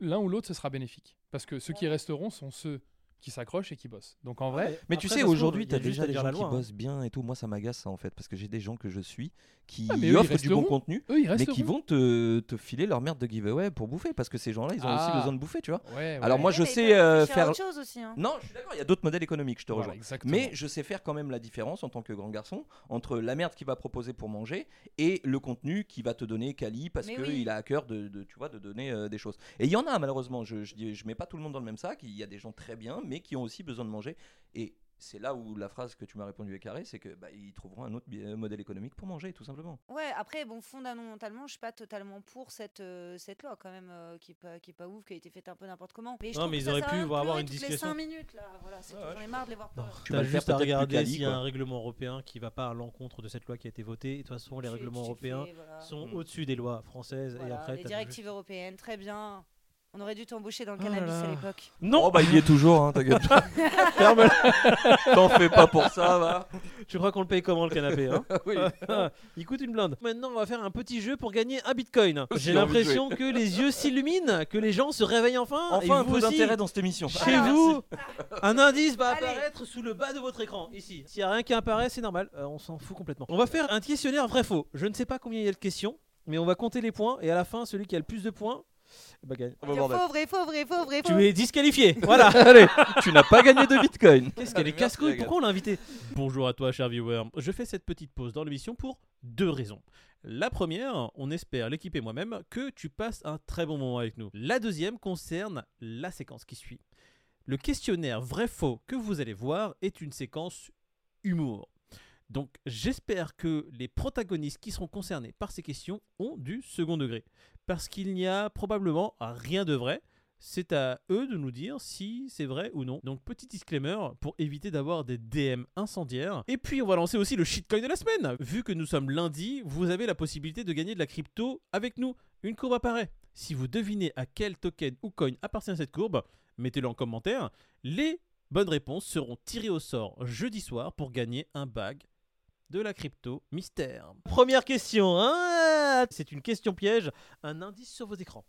l'un ou l'autre ce sera bénéfique. Parce que ceux qui resteront sont ceux qui s'accrochent et qui bossent. Donc en vrai, Mais tu sais, aujourd'hui, tu a as déjà des gens qui hein. bossent bien et tout. Moi, ça m'agace ça en fait, parce que j'ai des gens que je suis qui Ah, mais eux, ils offrent du bon contenu, mais qui vont te, te filer leur merde de giveaway pour bouffer, parce que ces gens-là, ils ont aussi Ah. besoin de bouffer, tu vois. Ouais, Alors moi, Ouais, je sais euh, faire. autre chose aussi hein. Non, je suis d'accord, il y a d'autres modèles économiques, je te rejoins. Mais je sais faire quand même la différence en tant que grand garçon entre la merde qu'il va proposer pour manger et le contenu qu'il va te donner Kali parce qu'il a à cœur de, tu vois, de donner euh, des choses. Et il y en a malheureusement, je, je mets pas tout le monde dans le même sac, il y a des gens très bien mais qui ont aussi besoin de manger. Et c'est là où la phrase que tu m'as répondu est carrée, c'est que bah, ils trouveront un autre euh, modèle économique pour manger, tout simplement. ouais après bon fondamentalement je suis pas totalement pour cette euh, cette loi quand même euh, qui est pas qui est pas ouf qui a été faite un peu n'importe comment mais je Non, mais ils auraient pu avoir une toutes les discussion. cinq minutes là voilà c'est tout, j'en ai marre de les voir pleurer. Tu faire juste à regarder s'il y a un règlement européen qui va pas à l'encontre de cette loi qui a été votée. Et de toute façon, les Tu- règlements tu européens fais, voilà. sont Mm. au-dessus des lois françaises. et Voilà, après, les directives juste- européennes, très bien. On aurait dû t'embaucher dans le Oh cannabis à l'époque. Non, Oh bah il y est toujours, hein, t'inquiète pas. ferme. T'en fais pas pour ça, va. Je crois qu'on le paye comment le canapé hein oui. Il coûte une blinde. Maintenant, on va faire un petit jeu pour gagner un bitcoin. J'ai l'impression que les yeux s'illuminent, que les gens se réveillent enfin. et Enfin un vous peu aussi. d'intérêt dans cette émission. Chez Voilà. vous, un indice va Allez. apparaître sous le bas de votre écran, ici. S'il n'y a rien qui apparaît, c'est normal, Euh, on s'en fout complètement. On va faire un questionnaire vrai-faux. Je ne sais pas combien il y a de questions, mais on va compter les points, et à la fin, celui qui a le plus de points, eh ben, gagne. Oh, bah, faux, vrai, faux, vrai, faux, vrai, faux. Tu es disqualifié, voilà. Allez, tu n'as pas gagné de bitcoin. Qu'est-ce qu'elle est casse-couille. Pourquoi on l'a invité Bonjour à toi, cher viewer. Je fais cette petite pause dans l'émission pour deux raisons. La première, on espère, l'équipe et moi-même, que tu passes un très bon moment avec nous. La deuxième concerne la séquence qui suit. Le questionnaire vrai-faux que vous allez voir est une séquence humour. Donc j'espère que les protagonistes qui seront concernés par ces questions ont du second degré. Parce qu'il n'y a probablement rien de vrai, C'est à eux de nous dire si c'est vrai ou non. Donc petit disclaimer pour éviter d'avoir des DM incendiaires. Et puis on va lancer aussi le shitcoin de la semaine. Vu que nous sommes lundi, vous avez la possibilité de gagner de la crypto avec nous. Une courbe apparaît. Si vous devinez à quel token ou coin appartient cette courbe, mettez-le en commentaire. Les bonnes réponses seront tirées au sort jeudi soir pour gagner un bag de la crypto mystère. Première question, hein c'est une question piège, un indice sur vos écrans.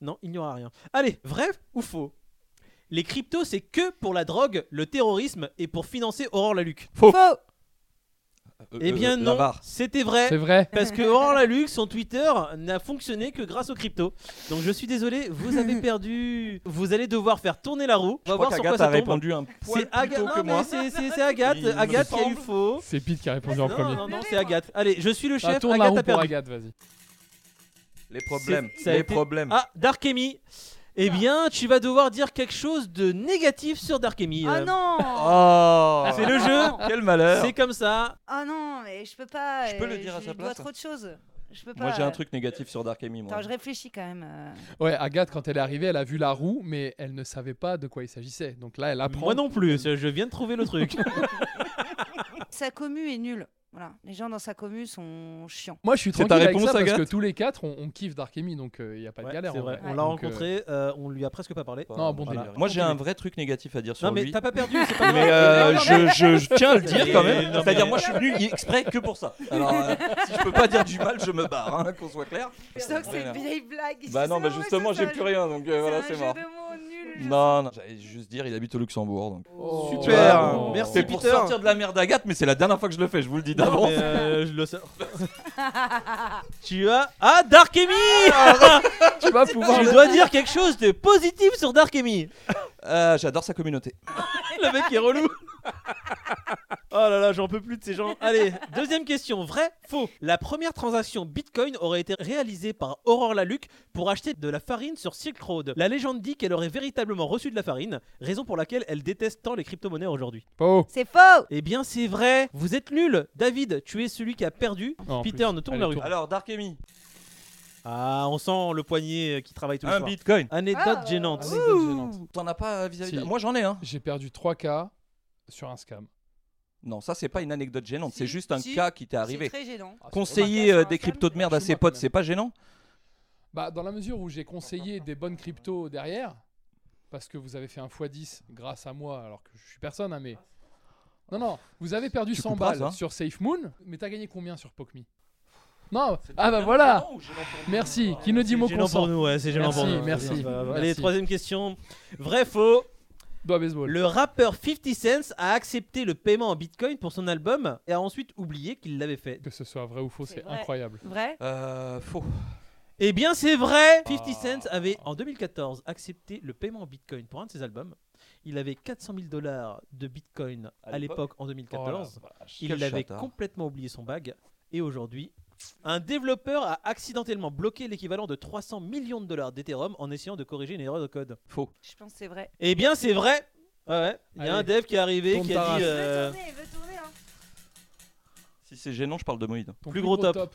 Non, il n'y aura rien. Allez, vrai ou faux? Les cryptos, c'est que pour la drogue, le terrorisme et pour financer Aurore Laluc. Faux. Faux Euh, Eh euh, bien euh, non, c'était vrai. C'est vrai. Parce que Aurore Laluc, son Twitter n'a fonctionné que grâce aux cryptos. Donc je suis désolé, vous avez perdu. Vous allez devoir faire tourner la roue. On Je va crois voir sur quoi qu'Agathe ça a tombe. répondu un poil plus tôt que moi. c'est- Agathe. Il Agathe qui a eu faux. C'est Pete qui a répondu en Non, premier. non, non, c'est Agathe. Allez, je suis le Ah, chef. tourne la Agathe roue a perdu. Agathe, vas-y. Les problèmes. Les été- problèmes. Ah, Darkemi. Eh bien, tu vas devoir dire quelque chose de négatif sur Darkemi. Ah euh. non Oh C'est le jeu. Quel malheur C'est comme ça. Ah non, mais je peux pas. Je peux le euh, dire à je sa dois place trop de choses. Je peux pas. Moi j'ai un euh. truc négatif sur Dark Amy moi. Attends, je réfléchis quand même. euh. Ouais, Agathe, quand elle est arrivée, elle a vu la roue, mais elle ne savait pas de quoi il s'agissait. Donc là, elle apprend. Moi non plus. Je viens de trouver le truc. Sa commu est nulle. Voilà, les gens dans sa commu sont chiants. Moi, je suis C'est tranquille ta avec réponse, ça parce que tous les quatre, on, on kiffe Darkemy, donc il n'y a pas de Ouais, galère. c'est vrai. On l'a Donc, euh, rencontré. euh, on lui a presque pas parlé. Non, bon Voilà. délire. Moi j'ai un vrai truc négatif à dire sur Non mais lui. t'as pas perdu. C'est pas Mais grave. euh, je, je- je tiens à le dire quand même. C'est-à-dire moi je suis venu exprès que pour ça. Alors euh, si je peux pas dire du mal, je me barre, hein, qu'on soit clair. Je sens que c'est une vieille blague. Bah non, bah justement j'ai plus rien donc euh, voilà c'est mort. Non, non, j'allais juste dire il habite au Luxembourg donc. Oh. Super. Oh. Merci C'est pour Peter. sortir de la merde d'Agathe, mais c'est la dernière fois que je le fais, je vous le dis d'avance. euh, je le sais. tu as ah Darkemi. tu vas pouvoir. tu dois dire quelque chose de positif sur Darkemi. Euh, J'adore sa communauté. Le mec est relou. Oh là là, j'en peux plus de ces gens. Allez, deuxième question. Vrai, faux La première transaction Bitcoin aurait été réalisée par Aurore Laluc pour acheter de la farine sur Silk Road. La légende dit qu'elle aurait véritablement reçu de la farine, raison pour laquelle elle déteste tant les crypto-monnaies aujourd'hui. Oh. C'est faux Eh bien, c'est vrai. Vous êtes nul. David, tu es celui qui a perdu. En Peter, plus. ne tourne Allez, la rue. tourne. Alors Dark Amy, Ah, on sent le poignet qui travaille tout le un soir. bitcoin. Anecdote Ah, gênante. Anecdote gênante. T'en as pas vis-à-vis Si. de- Moi j'en ai un. J'ai perdu 3K sur un scam. Non, ça c'est pas une anecdote gênante, Si, c'est juste un si. cas qui t'est C'est arrivé. très gênant. Conseiller euh, des cryptos de merde à ses potes, c'est pas gênant Bah, dans la mesure où j'ai conseillé des bonnes cryptos derrière, parce que vous avez fait un x10 grâce à moi, alors que je suis personne, hein, mais. Non, non, vous avez perdu Tu 100 couperas, balles ça? sur Safe Moon, mais t'as gagné combien sur PocMe Non, ah bah voilà Merci, qui ne dit mot consent pour nous, ouais, c'est gênant Merci, pour nous. merci, merci. Allez, troisième question. Vrai, faux? Baseball. Le rappeur 50 Cent a accepté le paiement en bitcoin pour son album et a ensuite oublié qu'il l'avait fait. Que ce soit vrai ou faux, C'est incroyable. Vrai? Euh, faux. Eh bien, c'est vrai 50 Ah. Cent avait en 2014 accepté le paiement en bitcoin pour un de ses albums. Il avait 400 000 dollars de bitcoin À l'époque en Oh la 2014. vache. Il avait complètement oublié son bag et aujourd'hui, un développeur a accidentellement bloqué l'équivalent de 300 millions de dollars d'Ethereum en essayant de corriger une erreur de code. Faux. Je pense que c'est vrai. Eh bien, c'est vrai. Ouais, ouais. Il y a Allez. un dev qui est arrivé Tourne qui ta a race. dit. Il euh, veut tourner, il veut tourner. Hein. Si c'est gênant, je parle de Moïd. Ton plus gros top.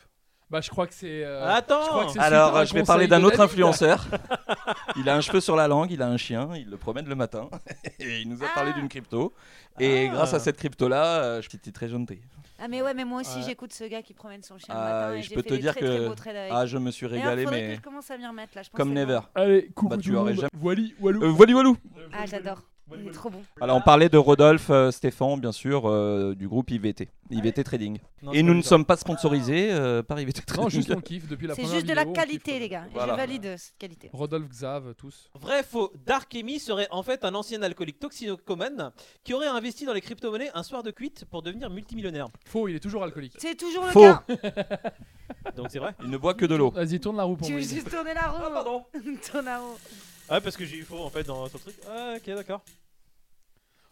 Bah, je crois que c'est. euh, Attends je crois que c'est suite Alors, à un je vais conseil parler de d'un autre David. influenceur. il a un cheveu sur la langue, il a un chien, il le promène le matin. Et il nous a parlé Ah. d'une crypto. Et Ah. grâce à cette crypto-là, euh, j'étais très gentil. Ah mais ouais, mais moi aussi Ouais. j'écoute ce gars qui promène son chien Ah, le matin et je j'ai peux fait te des dire très, très que- beaux trades avec. Ah, je me suis régalé, mais que je commence à m'y remettre là. Je pense comme never. Allez, coucou Bah, tu aurais monde. jamais- Wally, Walou. Euh, Wally Walou. Ah, j'adore. Il est trop bon. Alors, on parlait de Rodolphe euh, Stéphane, bien sûr, euh, du groupe IVT, IVT Trading. non, Et c'est nous pas ne sommes pas sponsorisés euh, par IVT Trading. Non, juste on kiffe depuis la C'est première juste de la vidéo, on qualité, kiffe, les gars. Et Voilà. je valide euh, cette qualité. Rodolphe Xav, tous. Vrai, faux. Dark Amy serait en fait un ancien alcoolique toxicomane qui aurait investi dans les crypto-monnaies un soir de cuite pour devenir multimillionnaire. Faux, il est toujours alcoolique. C'est toujours le Faux. cas. Donc c'est vrai. Il ne boit que de l'eau. Vas-y, tourne la roue pour Tu veux moi. juste tourner la roue. Ah, pardon. Tourne la roue. Ah, parce que j'ai eu faux en fait dans son truc. Ah, ok, d'accord.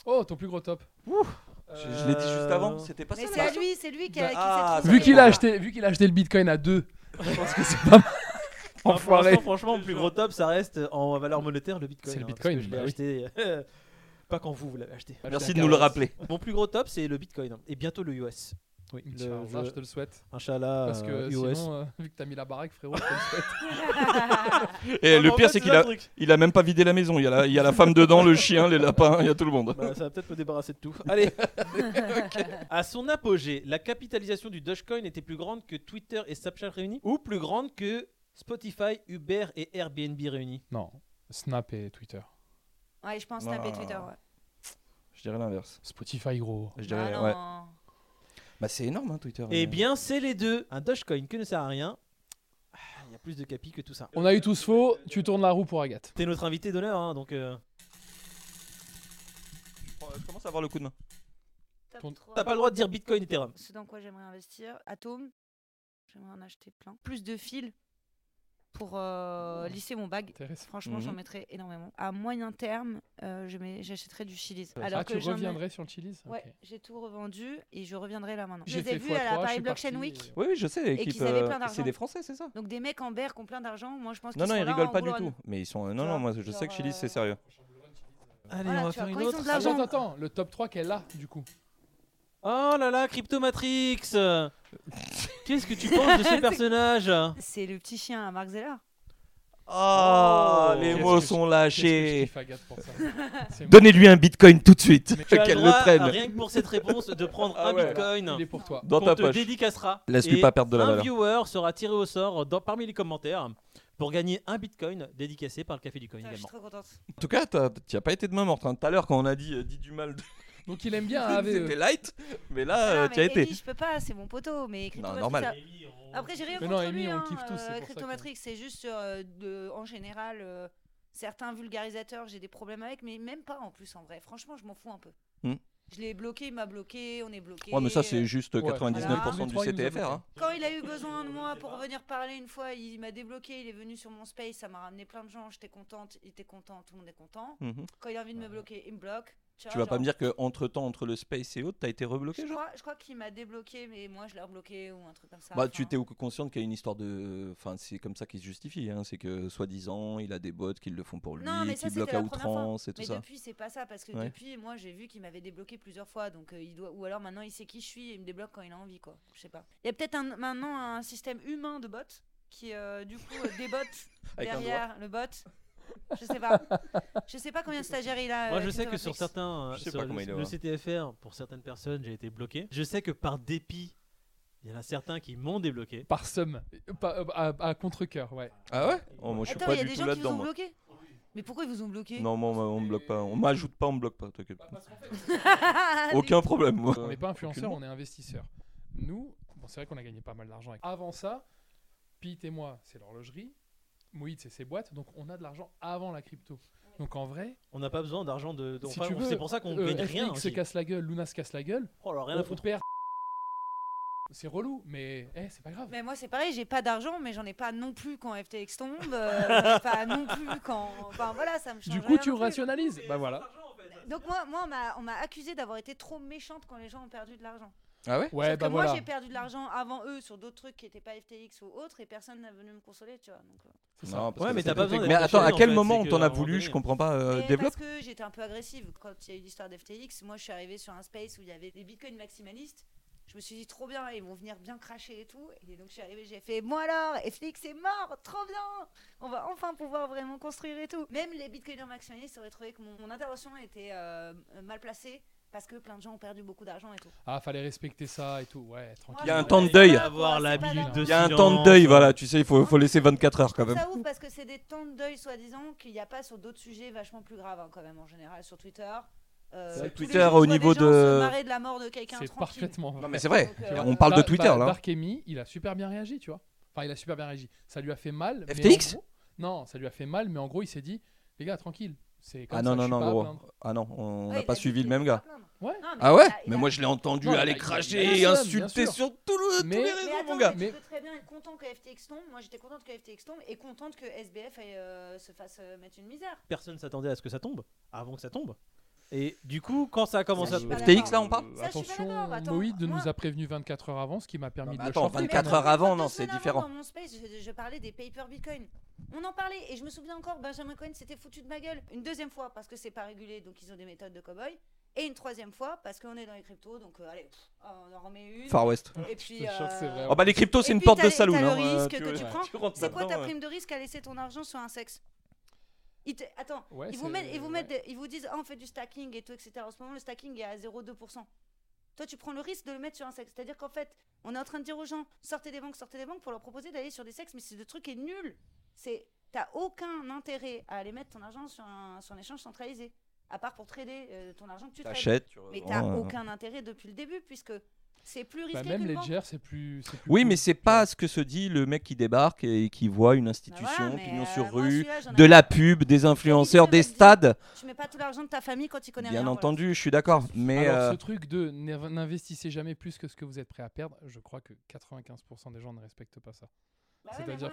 Oh, ton plus gros top. Je, je l'ai dit juste avant, c'était pas Mais ça. c'est à lui, c'est lui qui, a, qui Ah, s'est Vu qu'il a acheté, vu qu'il a acheté le Bitcoin à 2, je pense que c'est pas mal. Pour Enfoiré. l'instant, franchement, le plus gros top, ça reste en valeur monétaire le bitcoin. C'est le hein, parce Bitcoin, que je l'ai bah oui. acheté. euh, pas quand vous, vous l'avez acheté. Merci de nous le rappeler. Mon plus gros top, c'est le bitcoin et bientôt le US. Oui, le- Inch'Allah, je- je te le souhaite. Inch'Allah, Parce que euh, iOS. sinon, euh, vu que t'as mis la baraque, frérot, je te le souhaite. Et Ah, le pire, c'est qu'il a, il a même pas vidé la maison. Il y a la, il y a la femme dedans, le chien, les lapins, il y a tout le monde. Bah, ça va peut-être me débarrasser de tout. Allez. À son apogée, la capitalisation du Dogecoin était plus grande que Twitter et Snapchat réunis ou plus grande que Spotify, Uber et Airbnb réunis? Non, Snap et Twitter. Ouais, je pense Snap et Non. Twitter. Ouais. Je dirais l'inverse. Spotify, gros. Je Bah dirais, non. ouais. Bah, c'est énorme, hein, Twitter. Eh Euh, bien, c'est les deux. Un Dogecoin que ne sert à rien. Ah, Il y a plus de capi que tout ça. On a eu tous faux, tu tournes la roue pour Agathe. T'es notre invité d'honneur, hein, donc. euh, Je commence à avoir le coup de main. Top Ton- trois. T'as pas le droit de dire Bitcoin, Ethereum. Ce dans quoi j'aimerais investir. Atome. J'aimerais en acheter plein. Plus de fils pour euh, lisser mon bag. Franchement, j'en Mhm. mettrais énormément. À moyen terme, euh, je mets- j'achèterais du Chili's. Ah, Alors ah, que tu reviendrais sur le Chili's Ouais, j'ai tout revendu et je reviendrai là maintenant. Je J'ai les ai vus à x3, la Paris Blockchain Week. et- Oui, oui, je sais. l'équipe, qu'ils avaient euh, plein d'argent. c'est des Français, c'est ça Donc des mecs en berre qui ont plein d'argent, moi je pense qu'ils Non, non, ils rigolent en pas du tout. Mais ils sont. Non, non, moi je sais que genre, Chili, c'est euh, sérieux. Allez, Voilà, on va vois, faire une autre. Attends, attends, le top 3 qu'elle a, du coup. Oh là là, Cryptomatrix Qu'est-ce que tu penses de ce personnage C'est le petit chien à Mark Zeller. Ah, Oh. les mots sont lâchés. Donnez-lui un bitcoin tout de suite. Tu Qu'elle le prenne. rien que pour cette réponse, de prendre Ah un ouais. Bitcoin Il est pour toi. Dans ta te poche. dédicacera. Laisse-lui pas perdre de la un valeur. viewer sera tiré au sort dans- parmi les commentaires pour gagner un Bitcoin dédicacé par le Café du Coin Putain, je suis également. trop contente. En tout cas, t'as- t'y as pas été de main morte. hein. Tout à l'heure, quand on a dit, euh, dit du mal, de- Donc il aime bien c'était light. Mais là, Ah, euh, t'y as été. Je peux pas, c'est mon poteau, mais Crypto Non, normal. ça- Après, j'ai rien Mais contre non, lui. Amy, on hein, kiffe tous, euh, pour ça Crypto que- Matrix, c'est juste euh, de, en général, euh, certains vulgarisateurs, j'ai des problèmes avec, mais même pas en plus en vrai. Franchement, je m'en fous un peu. Hmm. Je l'ai bloqué, il m'a bloqué, on est bloqué. Ouais, mais ça, c'est juste Ouais. 99% Voilà. du CTFR. hein. Quand il a eu besoin de moi pour venir parler une fois, il m'a débloqué, il est venu sur mon space, ça m'a ramené plein de gens, j'étais contente, il était content, tout le monde est content. Mhm. Quand il a envie de me bloquer, il me bloque. Vois, Tu vas pas me dire que entre temps, entre le space et autres, t'as été rebloqué, Je genre crois, je crois qu'il m'a débloqué, mais moi je l'ai rebloqué ou un truc comme ça. Bah, enfin. tu étais consciente qu'il y a une histoire de. Enfin, c'est comme ça qu'il se justifie. Hein. C'est que, soi-disant, il a des bots qui le font pour lui, mais qui bloquent à outrance et tout Mais ça. depuis, c'est pas ça, parce que Ouais. depuis, moi, j'ai vu qu'il m'avait débloqué plusieurs fois, donc euh, il doit, ou alors maintenant, il sait qui je suis et il me débloque quand il a envie, quoi. Je sais pas. Il y a peut-être un- maintenant un système humain de bots qui, euh, du coup, euh, un derrière le bot. Je sais pas. Je sais pas combien de stagiaires il a. Moi, euh, je sais que sur certains, euh, Je sais sur pas le, comment il est, le. CTFR, pour certaines personnes, j'ai été bloqué. Je sais que par dépit, il y en a certains qui m'ont débloqué. Par somme. Euh, à, à contre-coeur, ouais. Ah ouais? Oh, Moi, je suis Attends, pas il y a du des tout gens qui vous ont moi. bloqué? Mais pourquoi ils vous ont bloqué? Non, moi, on me bloque pas. On m'ajoute pas, on me bloque pas. T'inquiète. Ah, Aucun problème. moi. On n'est pas influenceur, on est investisseur. Nous, bon, c'est vrai qu'on a gagné pas mal d'argent. avec- Avant ça, Pete et moi, c'est l'horlogerie. Moïd, c'est ses boîtes. Donc on a de l'argent avant la crypto. Donc en vrai, On n'a pas besoin d'argent de. de- si enfin, tu veux, c'est pour ça qu'on euh, gagne rien. FTX se casse la gueule, Luna se casse la gueule. Oh, alors rien on, à foutre. perd. C'est relou, mais eh, c'est pas grave. Mais moi c'est pareil, j'ai pas d'argent, mais j'en ai pas non plus quand FTX tombe, euh, j'en ai pas non plus quand. Enfin voilà, ça me change. Du coup, rien tu rationalises. Bah voilà. Donc moi, moi on m'a- on m'a accusé d'avoir été trop méchante quand les gens ont perdu de l'argent. Ah ouais? Ouais, bah que moi voilà. j'ai perdu de l'argent avant eux sur d'autres trucs qui étaient pas FTX ou autres et personne n'est venu me consoler, tu vois. Donc, euh. Ça. Non, parce Ouais, que mais t'as pas besoin Mais attends, à quel fait, moment on t'en a voulu? Je comprends pas. euh, Développe. parce que j'étais un peu agressive quand il y a eu l'histoire d'FTX. Moi je suis arrivée sur un space où il y avait des bitcoins maximalistes. Je me suis dit trop bien, ils vont venir bien cracher et tout. Et donc je suis arrivée, j'ai fait moi alors, FTX est mort, trop bien. On va enfin pouvoir vraiment construire et tout. Même les bitcoiners maximalistes auraient trouvé que mon, mon intervention était euh, mal placée parce que plein de gens ont perdu beaucoup d'argent et tout. Ah, fallait respecter ça et tout. Ouais, tranquille. Il y a un temps de deuil. Avoir la de Il y a un temps de deuil, voilà. Tu sais, il faut, faut laisser 24 heures quand même. ça ouf parce que c'est des temps de deuil soi-disant qu'il n'y a pas sur d'autres sujets vachement plus graves hein, quand même en général sur Twitter. Euh, Twitter, jours, au niveau gens de- se marrer de la mort de quelqu'un C'est parfaitement vrai. Non, mais c'est vrai. Donc, euh, On parle de Dar- Twitter Dar- là. Dark Amy, il a super bien réagi, tu vois. Enfin, il a super bien réagi. Ça lui a fait mal. FTX? gros- Non, ça lui a fait mal, mais en gros, il s'est dit, les gars, tranquille. C'est comme Ah ça, non, je non, suis non, pas à gros. plaindre. Ah non, on ouais, n'a il pas a dit suivi qu'il le même était pas gars. plaindre. Ouais. Non, mais Ah il ouais a- il Mais a- moi je l'ai entendu Non, aller il a- cracher il a- et bien insulter sûr. sur tout le, Mais- tous les Mais réseaux, attends, mon gars. mais tu peux très bien être content que FTX tombe. Moi, j'étais contente que FTX tombe et contente que SBF euh, se fasse euh, mettre une misère. Personne s'attendait à ce que ça tombe avant que ça tombe. Et du coup, quand ça a commencé Ça, à je suis pas FTX là on parle Euh, Ça, je suis pas Attention, d'accord, attends, Moïd moi- nous a prévenu 24 heures avant, ce qui m'a permis Non, de le attends, chauffer. 24 Mais heures avant, non, c'est différent. Dans mon space, je, je parlais des paper Bitcoin. On en parlait et je me souviens encore, Benjamin Cohen s'était foutu de ma gueule une deuxième fois parce que c'est pas régulé, donc ils ont des méthodes de cow-boy. Et une troisième fois parce qu'on est dans les cryptos, donc euh, allez, pff, on en remet une. Far West. Et puis. c'est euh, vrai. Oh bah les cryptos, c'est une puis, porte de saloon. le hein, risque tu que tu prends. C'est quoi ta prime de risque à laisser ton argent sur un sexe? Ils te- Attends, Ouais, ils, vous c'est- mettent, ils, vous ouais. mettent des- ils vous disent ah, on fait du stacking et tout, etc. En ce moment, le stacking est à 0,2%. Toi, tu prends le risque de le mettre sur un sexe. C'est-à-dire qu'en fait, on est en train de dire aux gens sortez des banques, sortez des banques pour leur proposer d'aller sur des sexes, mais c'est le truc est nul. C'est T'as aucun intérêt à aller mettre ton argent sur un, sur un échange centralisé, à part pour trader euh, ton argent que tu trades. Tu Mais t'as euh. aucun intérêt depuis le début, puisque c'est plus risqué Bah, que même. Ledger, c'est plus, Oui, cool, mais c'est pas ce que se dit le mec qui débarque et qui voit une Bah institution, voilà, mais, pignon euh, sur rue, de la pub, des influenceurs, des stades. Tu mets pas tout l'argent de ta famille quand tu connais Bien rien. voilà. entendu, je suis d'accord. Mais Alors, euh, ce truc de n'inv- n'investissez jamais plus que ce que vous êtes prêt à perdre, je crois que 95% des gens ne respectent pas ça. Bah C'est-à-dire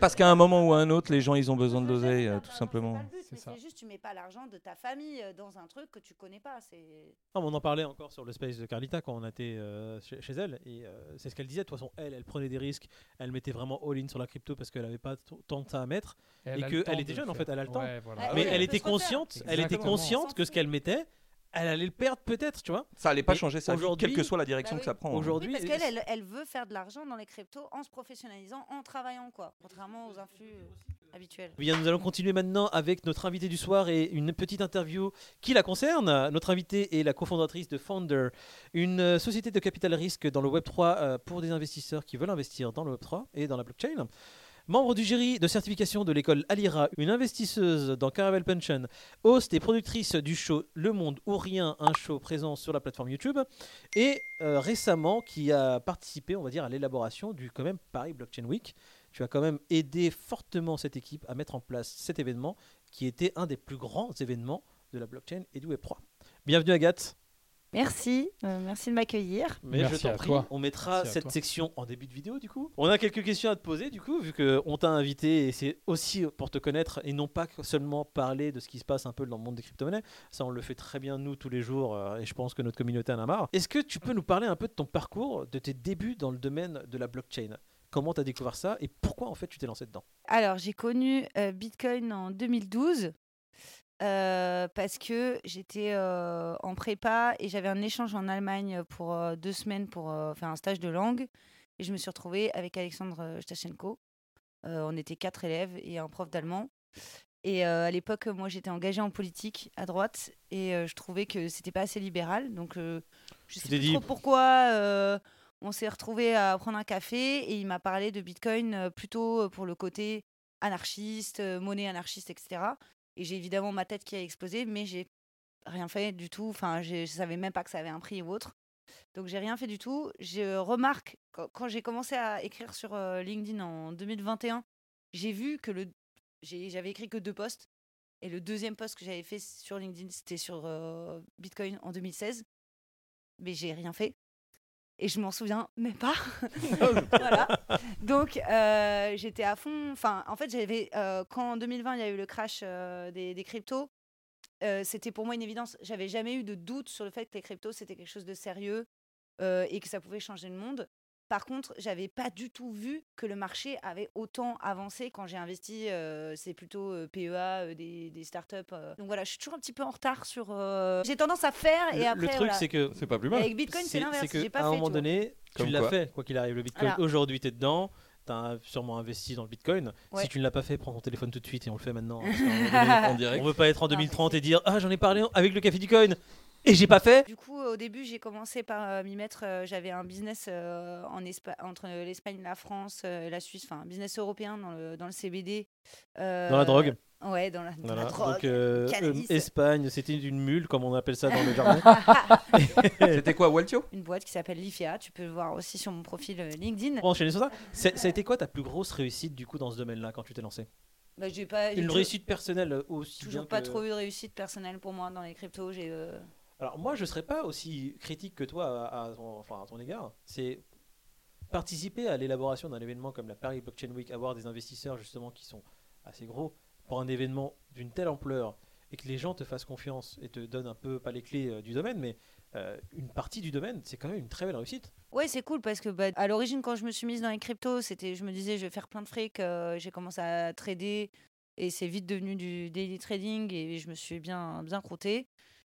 parce qu'à un moment ou à un autre, les gens, ils ont besoin de l'oseille, euh, tout simplement. C'est juste tu mets pas l'argent de ta famille euh, dans un truc que tu connais pas. C'est Ah, on en parlait encore sur le space de Carlita quand on était euh, chez, chez elle et euh, c'est ce qu'elle disait. De toute façon, elle, elle prenait des risques, elle mettait vraiment all-in sur la crypto parce qu'elle avait pas tant de ça à mettre. Et a que le temps elle était jeune, en fait, elle a le temps. Ouais, voilà. Ah mais oui, elle elle était consciente, elle était consciente que ce qu'elle mettait, elle allait le perdre peut-être, tu vois. Ça allait pas Et changer sa vie, aujourd'hui- quelle que soit la direction Bah que ça prend. hein. Aujourd'hui, Oui, parce qu'elle, elle, elle veut faire de l'argent dans les cryptos en se professionnalisant, en travaillant, quoi. Contrairement aux influx euh, habituels. Eh Bien, nous allons continuer maintenant avec notre invité du soir et une petite interview qui la concerne. Notre invitée est la cofondatrice de Founder, une euh, société de capital risque dans le Web3 euh, pour des investisseurs qui veulent investir dans le Web3 et dans la blockchain. Membre du jury de certification de l'école Alira, une investisseuse dans Caravel Pension, host et productrice du show Le Monde ou Rien, un show présent sur la plateforme YouTube, et euh, récemment qui a participé, on va dire, à l'élaboration du quand même Paris Blockchain Week. Tu as quand même aidé fortement cette équipe à mettre en place cet événement qui était un des plus grands événements de la blockchain et du Web3. Bienvenue Agathe. Merci, euh, merci de m'accueillir. Mais Merci je t'en à prie, toi. on mettra Merci cette section en début de vidéo du coup. On a quelques questions à te poser du coup, vu qu'on t'a invité et c'est aussi pour te connaître et non pas seulement parler de ce qui se passe un peu dans le monde des crypto-monnaies. Ça, on le fait très bien nous tous les jours euh, et je pense que notre communauté en a marre. Est-ce que tu peux nous parler un peu de ton parcours, de tes débuts dans le domaine de la blockchain? Comment tu as découvert ça et pourquoi en fait tu t'es lancé dedans? Alors, j'ai connu euh, Bitcoin en 2012 euh, parce que j'étais euh, en prépa et j'avais un échange en Allemagne pour euh, deux semaines pour faire un stage de langue. Et je me suis retrouvée avec Alexandre Stachenko. On était quatre élèves et un prof d'allemand. Et à l'époque, moi, j'étais engagée en politique à droite et je trouvais que c'était pas assez libéral. Donc, je sais plus dit- trop pourquoi. on s'est retrouvés à prendre un café et il m'a parlé de Bitcoin plutôt pour le côté anarchiste, monnaie anarchiste, etc. Et j'ai évidemment ma tête qui a explosé, mais j'ai rien fait du tout. Enfin, je savais même pas que ça avait un prix ou autre. Donc j'ai rien fait du tout. Je remarque quand, j'ai commencé à écrire sur euh, LinkedIn en 2021, j'ai vu que j'avais écrit que deux posts et le deuxième post que j'avais fait sur LinkedIn c'était sur euh, Bitcoin en 2016, mais j'ai rien fait et je m'en souviens même pas. voilà. Donc euh, j'étais à fond. Enfin, en fait, j'avais euh, quand en 2020 il y a eu le crash euh, des, des cryptos, c'était pour moi une évidence. J'avais jamais eu de doute sur le fait que les cryptos c'était quelque chose de sérieux et que ça pouvait changer le monde. Par contre, j'avais pas du tout vu que le marché avait autant avancé quand j'ai investi. euh, c'est plutôt euh, PEA, euh, des, des startups. euh. Donc voilà, je suis toujours un petit peu en retard sur. euh, J'ai tendance à faire et le, après. le truc voilà. c'est que C'est pas plus mal. avec Bitcoin, c'est l'inverse. que J'ai pas à un moment donné, tu l'as fait, quoi qu'il arrive. Le Bitcoin, Voilà. aujourd'hui, tu es dedans. Tu as sûrement investi dans le Bitcoin. Ouais. Si tu ne l'as pas fait, prends ton téléphone tout de suite et on le fait maintenant. hein, qu'à En direct. on veut pas être en Non, mais 2030 c'est- et dire Ah, j'en ai parlé avec le café du coin et j'ai pas fait. Du coup, au début, j'ai commencé par euh, m'y mettre. euh, J'avais un business euh, en Espa- entre l'Espagne, la France, euh, la Suisse, enfin un business européen dans le, dans le CBD. euh, Dans la drogue. Ouais, dans la, dans Voilà. la drogue. Donc, euh, euh, Espagne, c'était une mule, comme on appelle ça dans le jargon. C'était quoi, Waltio? Une boîte qui s'appelle Lifea. Tu peux le voir aussi sur mon profil LinkedIn. Pour enchaîner sur ça, ça a été quoi ta plus grosse réussite du coup dans ce domaine-là quand tu t'es lancé? Bah, j'ai pas, Une réussite personnelle aussi Toujours bien pas que- trop eu de réussite personnelle pour moi dans les cryptos. J'ai euh, Alors moi, je serais pas aussi critique que toi à ton égard. C'est participer à l'élaboration d'un événement comme la Paris Blockchain Week, avoir des investisseurs justement qui sont assez gros pour un événement d'une telle ampleur et que les gens te fassent confiance et te donnent un peu, pas les clés euh, du domaine, mais euh, une partie du domaine, c'est quand même une très belle réussite. Ouais, c'est cool parce que bah, à l'origine, quand je me suis mise dans les cryptos, c'était, je me disais, je vais faire plein de fric. euh, j'ai commencé à trader et c'est vite devenu du daily trading et je me suis bien, bien croûté.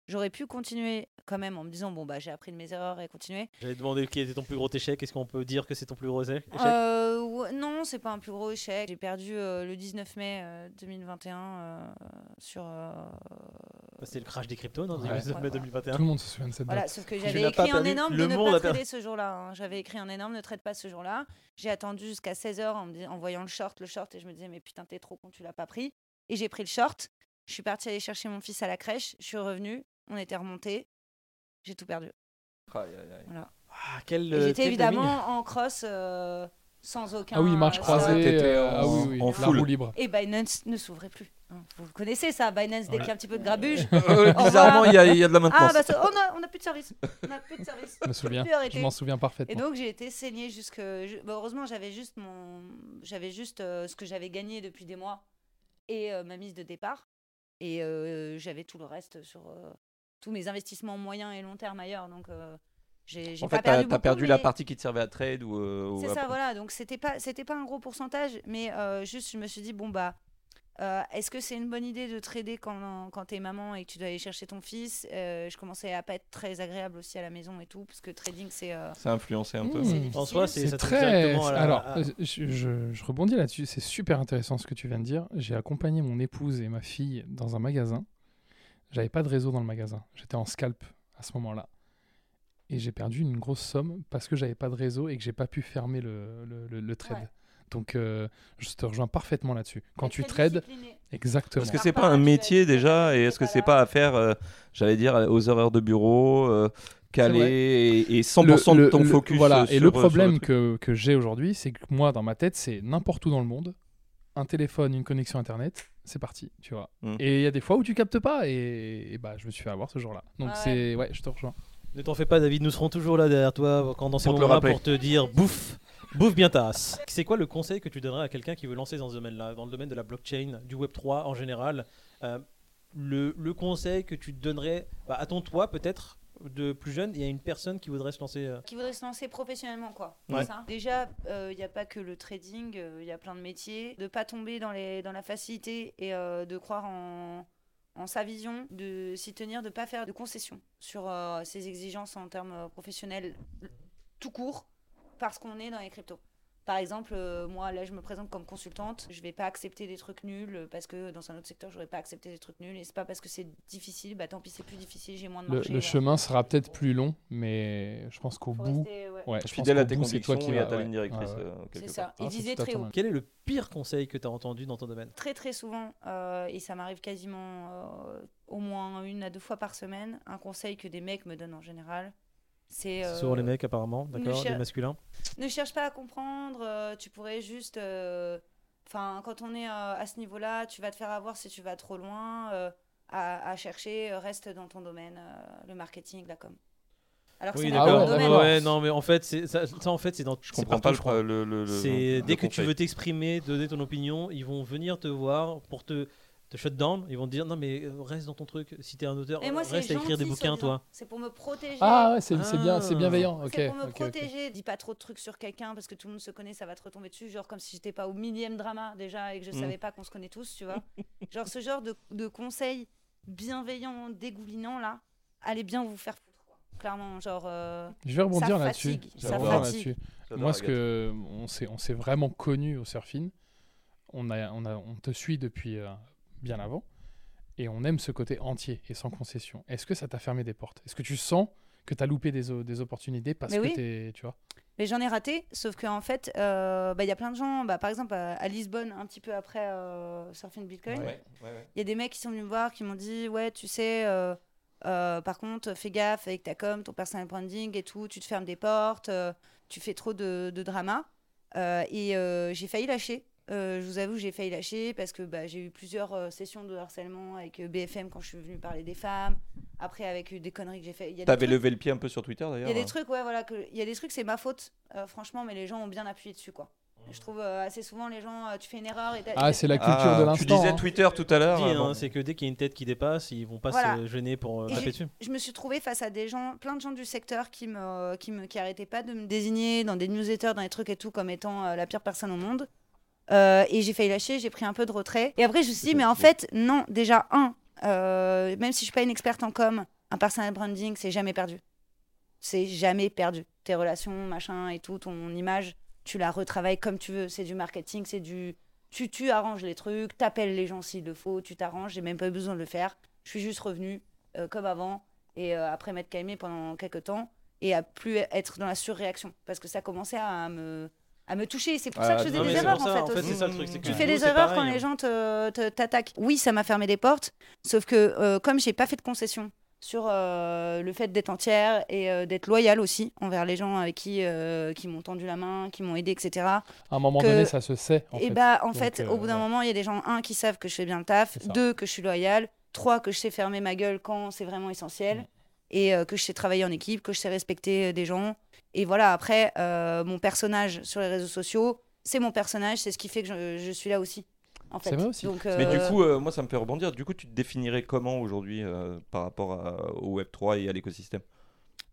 J'aurais pu continuer quand même en me disant bon bah j'ai appris de mes erreurs et continuer. J'allais demander qui était ton plus gros échec. Est-ce qu'on peut dire que c'est ton plus gros échec? Euh, ouais, non, c'est pas un plus gros échec. J'ai perdu euh, le 19 mai euh, 2021 euh, sur. euh, Bah, C'était le crash des cryptos, non? Ouais. 19 mai Ouais, 2021. Tout le monde se souvient de cette Voilà, date. sauf que j'avais écrit en perdu, énorme le de ne monde pas a perdu. trader ce jour-là. hein. J'avais écrit en énorme ne trade pas ce jour-là. J'ai attendu jusqu'à 16h en, me dis- en voyant le short, le short, et je me disais, mais putain, t'es trop con, tu l'as pas pris. Et j'ai pris le short. Je suis partie aller chercher mon fils à la crèche. Je suis revenue. On était remonté. J'ai tout perdu. Aïe, aïe, aïe. Voilà. Ah, quel, Et euh, j'étais évidemment en cross euh, sans aucun. Ah oui, marche euh, croisée. t'étais euh, en- ah oui, oui, en la full. roue libre. Et Binance ne s'ouvrait plus. hein. Vous connaissez ça, Binance, dès qu'il y a un petit peu de grabuge. Euh, bizarrement, il y, a- il y a de la Ah, maintenance. bah, ça- on a, on a plus de service. On a plus de service. Je me souviens. Je m'en souviens Et parfaitement. donc j'ai été saignée jusque. je- bah, heureusement j'avais juste mon, j'avais juste euh, ce que j'avais gagné depuis des mois et euh, ma mise de départ. Et euh, j'avais tout le reste sur euh, tous mes investissements moyen et long terme ailleurs. Donc euh, j'ai En fait, t'as perdu t'as beaucoup, perdu la partie qui te servait à trade ou. euh, ou C'est à- ça, voilà. Donc c'était pas, c'était pas un gros pourcentage, mais euh, juste je me suis dit bon bah. euh, Est-ce que c'est une bonne idée de trader quand, quand t'es maman et que tu dois aller chercher ton fils? Euh, Je commençais à pas être très agréable aussi à la maison et tout, parce que trading c'est euh, Ça a influencé un peu. Mmh. En soi, c'est très. directement à la- Alors, à- je, je- je rebondis là-dessus. C'est super intéressant ce que tu viens de dire. J'ai accompagné mon épouse et ma fille dans un magasin. J'avais pas de réseau dans le magasin. J'étais en scalp à ce moment-là. Et j'ai perdu une grosse somme parce que j'avais pas de réseau et que j'ai pas pu fermer le, le, le- le trade. Ouais. Donc, euh, je te rejoins parfaitement là-dessus. Quand tu trades, discipliné. exactement. Parce que c'est pas, un métier déjà, et est-ce que c'est pas à faire, euh, j'allais dire, aux horaires de bureau, euh, calé et, et 100% Le- de ton le- focus Voilà. euh, et le euh, problème que, que j'ai aujourd'hui, c'est que moi, dans ma tête, c'est n'importe où dans le monde, un téléphone, une connexion Internet, c'est parti, tu vois. Mm. Et il y a des fois où tu captes pas, et, et bah, je me suis fait avoir ce jour-là. Donc Ah ouais. c'est, ouais, je te rejoins. Ne t'en fais pas, David. Nous serons toujours là derrière toi quand dans ces moments-là pour te dire bouffe, bouffe bien ta race. C'est quoi le conseil que tu donnerais à quelqu'un qui veut lancer dans ce domaine-là, dans le domaine de la blockchain, du Web 3 en général? Euh, le, le conseil que tu donnerais bah, à ton toi peut-être de plus jeune et à une personne qui voudrait se lancer. euh, qui voudrait se lancer professionnellement quoi Ouais. C'est ça déjà il n'y a pas que le trading il y a plein de métiers de pas tomber dans les dans la facilité et euh, de croire en en sa vision, de s'y tenir, de pas faire de concessions sur euh, ses exigences en termes euh, professionnels tout court, parce qu'on est dans les cryptos. Par exemple, euh, moi là je me présente comme consultante, je vais pas accepter des trucs nuls euh, parce que dans un autre secteur j'aurais pas accepté des trucs nuls et c'est pas parce que c'est difficile, bah tant pis c'est plus difficile, j'ai moins de Le, marché. le chemin sera peut-être plus long, mais je pense qu'au bout, rester, ouais. ouais, je pense Fidèle à tes bout, c'est toi convictions qui et à ta ligne directrice. ouais, euh, C'est ça. Ah, viser tout à très haut. Quel est le pire conseil que tu as entendu dans ton domaine? Très très souvent, euh, et ça m'arrive quasiment euh, au moins une à deux fois par semaine, un conseil que des mecs me donnent en général, c'est... Euh, souvent les mecs apparemment, d'accord, cher- les masculins. Ne cherche pas à comprendre, euh, tu pourrais juste... euh, Enfin, quand on est euh, à ce niveau-là, tu vas te faire avoir si tu vas trop loin euh, à, à chercher, reste dans ton domaine, euh, le marketing, la com. Alors Oui, c'est Ah ouais, d'accord. Non, mais en fait, c'est ça, ça, en fait, c'est dans. Je c'est comprends partout, pas le, je crois. le, le- le- C'est le dès que tu veux t'exprimer, donner ton opinion, ils vont venir te voir pour te, te shut down. Ils vont te dire non mais euh, reste dans ton truc. Si t'es un auteur, Et moi, reste à écrire des bouquins, toi. C'est pour me protéger. Ah ouais, c'est c'est bien, c'est Ah. bienveillant. Ok. c'est pour me protéger. Dis pas trop de trucs sur quelqu'un parce que tout le monde se connaît, ça va te retomber dessus. Genre comme si j'étais pas au millième drama déjà et que je Mm. savais pas qu'on se connaît tous, tu vois. genre ce genre de, de conseils bienveillants, dégoulinants là, allez bien vous faire foutre. quoi. Clairement, genre. euh, Je vais rebondir là-dessus. ça fatigue. Moi, ce que on s'est, on s'est vraiment connu au surfing. On a, on a, on te suit depuis euh, bien avant, et on aime ce côté entier et sans concession. Est-ce que ça t'a fermé des portes? Est-ce que tu sens que tu as loupé des, des opportunités parce Mais que oui. t'es, tu vois? Mais j'en ai raté, sauf qu'en fait, euh, bah, il y a plein de gens, bah, par exemple à, à Lisbonne, un petit peu après euh, Surfing Bitcoin, il Ouais, ouais, ouais. y a des mecs qui sont venus me voir qui m'ont dit Ouais, tu sais, euh, euh, par contre, fais gaffe avec ta com, ton personal branding et tout, tu te fermes des portes, euh, tu fais trop de, de drama. Euh, et euh, j'ai failli lâcher. Euh, je vous avoue, j'ai failli lâcher parce que bah, j'ai eu plusieurs euh, sessions de harcèlement avec euh, BFM quand je suis venue parler des femmes. Après, avec des conneries que j'ai fait. Il T'avais trucs- levé le pied un peu sur Twitter il d'ailleurs. y a des trucs, ouais, voilà, que, il y a des trucs, c'est ma faute, euh, franchement, mais les gens ont bien appuyé dessus, quoi. Je trouve euh, assez souvent, les gens, euh, tu fais une erreur et t'as- Ah, c'est la Ah, culture de l'instant. Tu disais hein. Twitter tout à l'heure. Hein, bon. c'est que dès qu'il y a une tête qui dépasse, ils vont pas Voilà. se gêner pour euh, taper dessus. Je me suis trouvée face à des gens, plein de gens du secteur qui me, qui me, qui arrêtaient pas de me désigner dans des newsletters, dans des trucs et tout, comme étant euh, la pire personne au monde. Euh, et j'ai failli lâcher, j'ai pris un peu de retrait. Et après, je me suis dit, mais en fait, non, déjà, un, euh, même si je suis pas une experte en com, un personal branding, c'est jamais perdu. C'est jamais perdu. Tes relations, machin et tout, ton image, tu la retravailles comme tu veux. C'est du marketing, c'est du. Tu, tu arranges les trucs, t'appelles les gens s'il le faut, tu t'arranges, j'ai même pas eu besoin de le faire. Je suis juste revenu euh, comme avant et après m'être calmé pendant quelques temps et à plus être dans la surréaction parce que ça commençait à me, à me toucher. C'est pour ça que je faisais Non, des erreurs en fait. en fait, aussi. c'est ça le truc, c'est que Tu fais des erreurs pareil, quand hein. les gens t'attaquent. Oui, ça m'a fermé des portes, sauf que euh, comme j'ai pas fait de concession sur euh, le fait d'être entière et euh, d'être loyale aussi envers les gens avec qui, euh, qui m'ont tendu la main, qui m'ont aidé, etc. À un moment que- donné, ça se sait. En et fait. bah en Donc, fait, euh, au bout d'un ouais. moment, il y a des gens, un, qui savent que je fais bien le taf, deux, que je suis loyale, trois, que je sais fermer ma gueule quand c'est vraiment essentiel. Et euh, que je sais travailler en équipe, que je sais respecter euh, des gens. Et voilà, après, euh, mon personnage sur les réseaux sociaux, c'est mon personnage, c'est ce qui fait que je, je suis là aussi. En fait. C'est vrai aussi. Donc, Mais du coup, euh, moi, ça me fait rebondir. Du coup, tu te définirais comment aujourd'hui euh, par rapport à- au Web3 et à l'écosystème?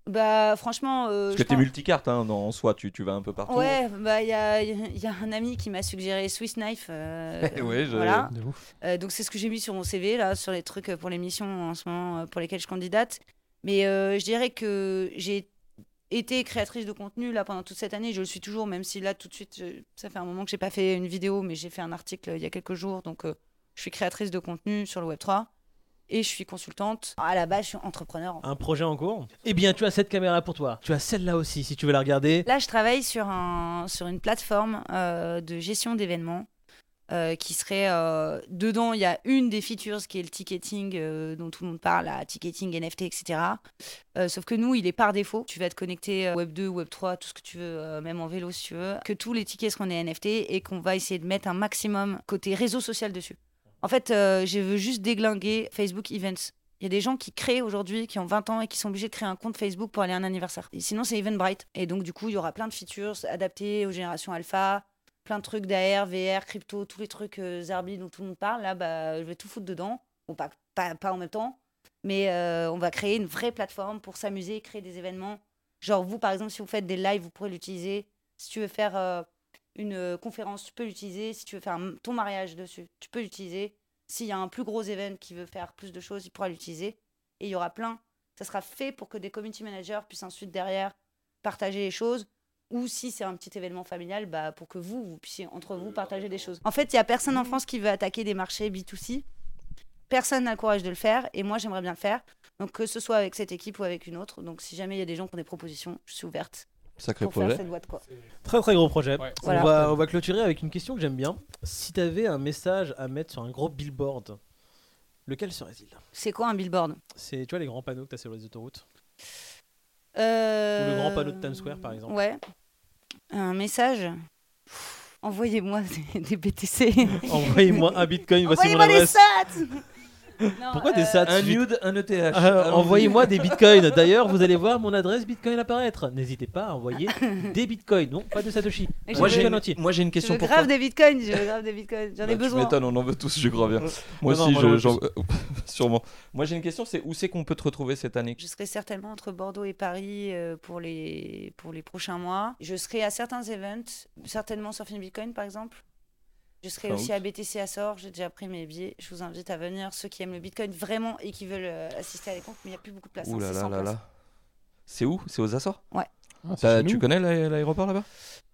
Bah franchement, euh, Parce que t'es pense- multicarte, hein, en soi, tu, tu vas un peu partout. Ouais, bah il y a, il y a un ami qui m'a suggéré Swiss Knife. euh, Ouais, je- Voilà. De ouf. Euh, donc c'est ce que j'ai mis sur mon CV là, sur les trucs pour les missions en ce moment pour lesquelles je candidate. Mais euh, je dirais que j'ai été créatrice de contenu là pendant toute cette année. Je le suis toujours, même si là tout de suite, je- ça fait un moment que j'ai pas fait une vidéo, mais j'ai fait un article euh, il y a quelques jours. Donc euh, je suis créatrice de contenu sur le Web 3 et je suis consultante. À la base, je suis entrepreneur. Un projet en cours? Eh bien, tu as cette caméra pour toi. Tu as celle-là aussi, si tu veux la regarder. Là, je travaille sur, un, sur une plateforme euh, de gestion d'événements euh, qui serait. euh, dedans, il y a une des features qui est le ticketing euh, dont tout le monde parle, la ticketing, NFT, etc. Sauf que nous, il est par défaut. Tu vas te connecter Web 2, Web 3, tout ce que tu veux, même en vélo si tu veux. Que tous les tickets seront des NFT et qu'on va essayer de mettre un maximum côté réseau social dessus. En fait, je veux juste déglinguer Facebook Events. Il y a des gens qui créent aujourd'hui, qui ont 20 ans et qui sont obligés de créer un compte Facebook pour aller à un anniversaire. Sinon, c'est Eventbrite. Et donc, du coup, il y aura plein de features adaptées aux générations alpha, plein de trucs d'AR, VR, crypto, tous les trucs euh, Zarbi dont tout le monde parle. Là, bah, je vais tout foutre dedans. Bon, pas, pas, pas en même temps, mais euh, on va créer une vraie plateforme pour s'amuser, créer des événements. Genre, vous, par exemple, si vous faites des lives, vous pourrez l'utiliser. Si tu veux faire euh, une euh, conférence, tu peux l'utiliser. Si tu veux faire ton mariage dessus, tu peux l'utiliser. S'il y a un plus gros événement qui veut faire plus de choses, il pourra l'utiliser. Et il y aura plein. Ça sera fait pour que des community managers puissent ensuite derrière partager les choses. Ou si c'est un petit événement familial, bah, pour que vous, vous puissiez entre vous partager des choses. En fait, il n'y a personne en France qui veut attaquer des marchés B2C. Personne n'a le courage de le faire. Et moi, j'aimerais bien le faire. Donc, que ce soit avec cette équipe ou avec une autre. Donc, si jamais il y a des gens qui ont des propositions, je suis ouverte Sacré pour faire projet. cette boîte. Quoi. Très très gros projet. Ouais, on, Voilà. va, on va clôturer avec une question que j'aime bien. Si tu avais un message à mettre sur un gros billboard, lequel serait-il? C'est quoi un billboard? C'est tu vois les grands panneaux que tu as sur les autoroutes? Euh, Ou le grand panneau de Times Square, par exemple. Ouais. Un message. Envoyez-moi des, des BTC. Envoyez-moi un bitcoin, voici mon Envoyez-moi des adresse. sats Pourquoi des euh, sats Un suite- nude, un ETH. Ah, Allons-y. Envoyez-moi des bitcoins. D'ailleurs, vous allez voir mon adresse bitcoin apparaître. N'hésitez pas à envoyer des bitcoins. Non, pas de Satoshi. Et Un Moi je j'ai une, entier. moi, j'ai une Je question veux pour grave toi. des bitcoins, je veux grave des bitcoins. J'en ai Bah, Tu besoin. m'étonnes, on en veut tous, je crois bien. Moi Non, aussi, non, moi, je- euh, sûrement. Moi, j'ai une question, c'est où c'est qu'on peut te retrouver cette année? Je serai certainement entre Bordeaux et Paris euh, pour, les, pour les prochains mois. Je serai à certains events, certainement sur Bitcoin par exemple. Je serai Fin aussi août. à BTC à Sort, j'ai déjà pris mes billets. Je vous invite à venir, ceux qui aiment le Bitcoin vraiment et qui veulent euh, assister à des comptes, mais il n'y a plus beaucoup de place. hein, Ouh là c'est là 100 là places. là. C'est où? C'est aux Açores? Ah, T'as- chez Tu connais l'aé- l'aéroport là-bas?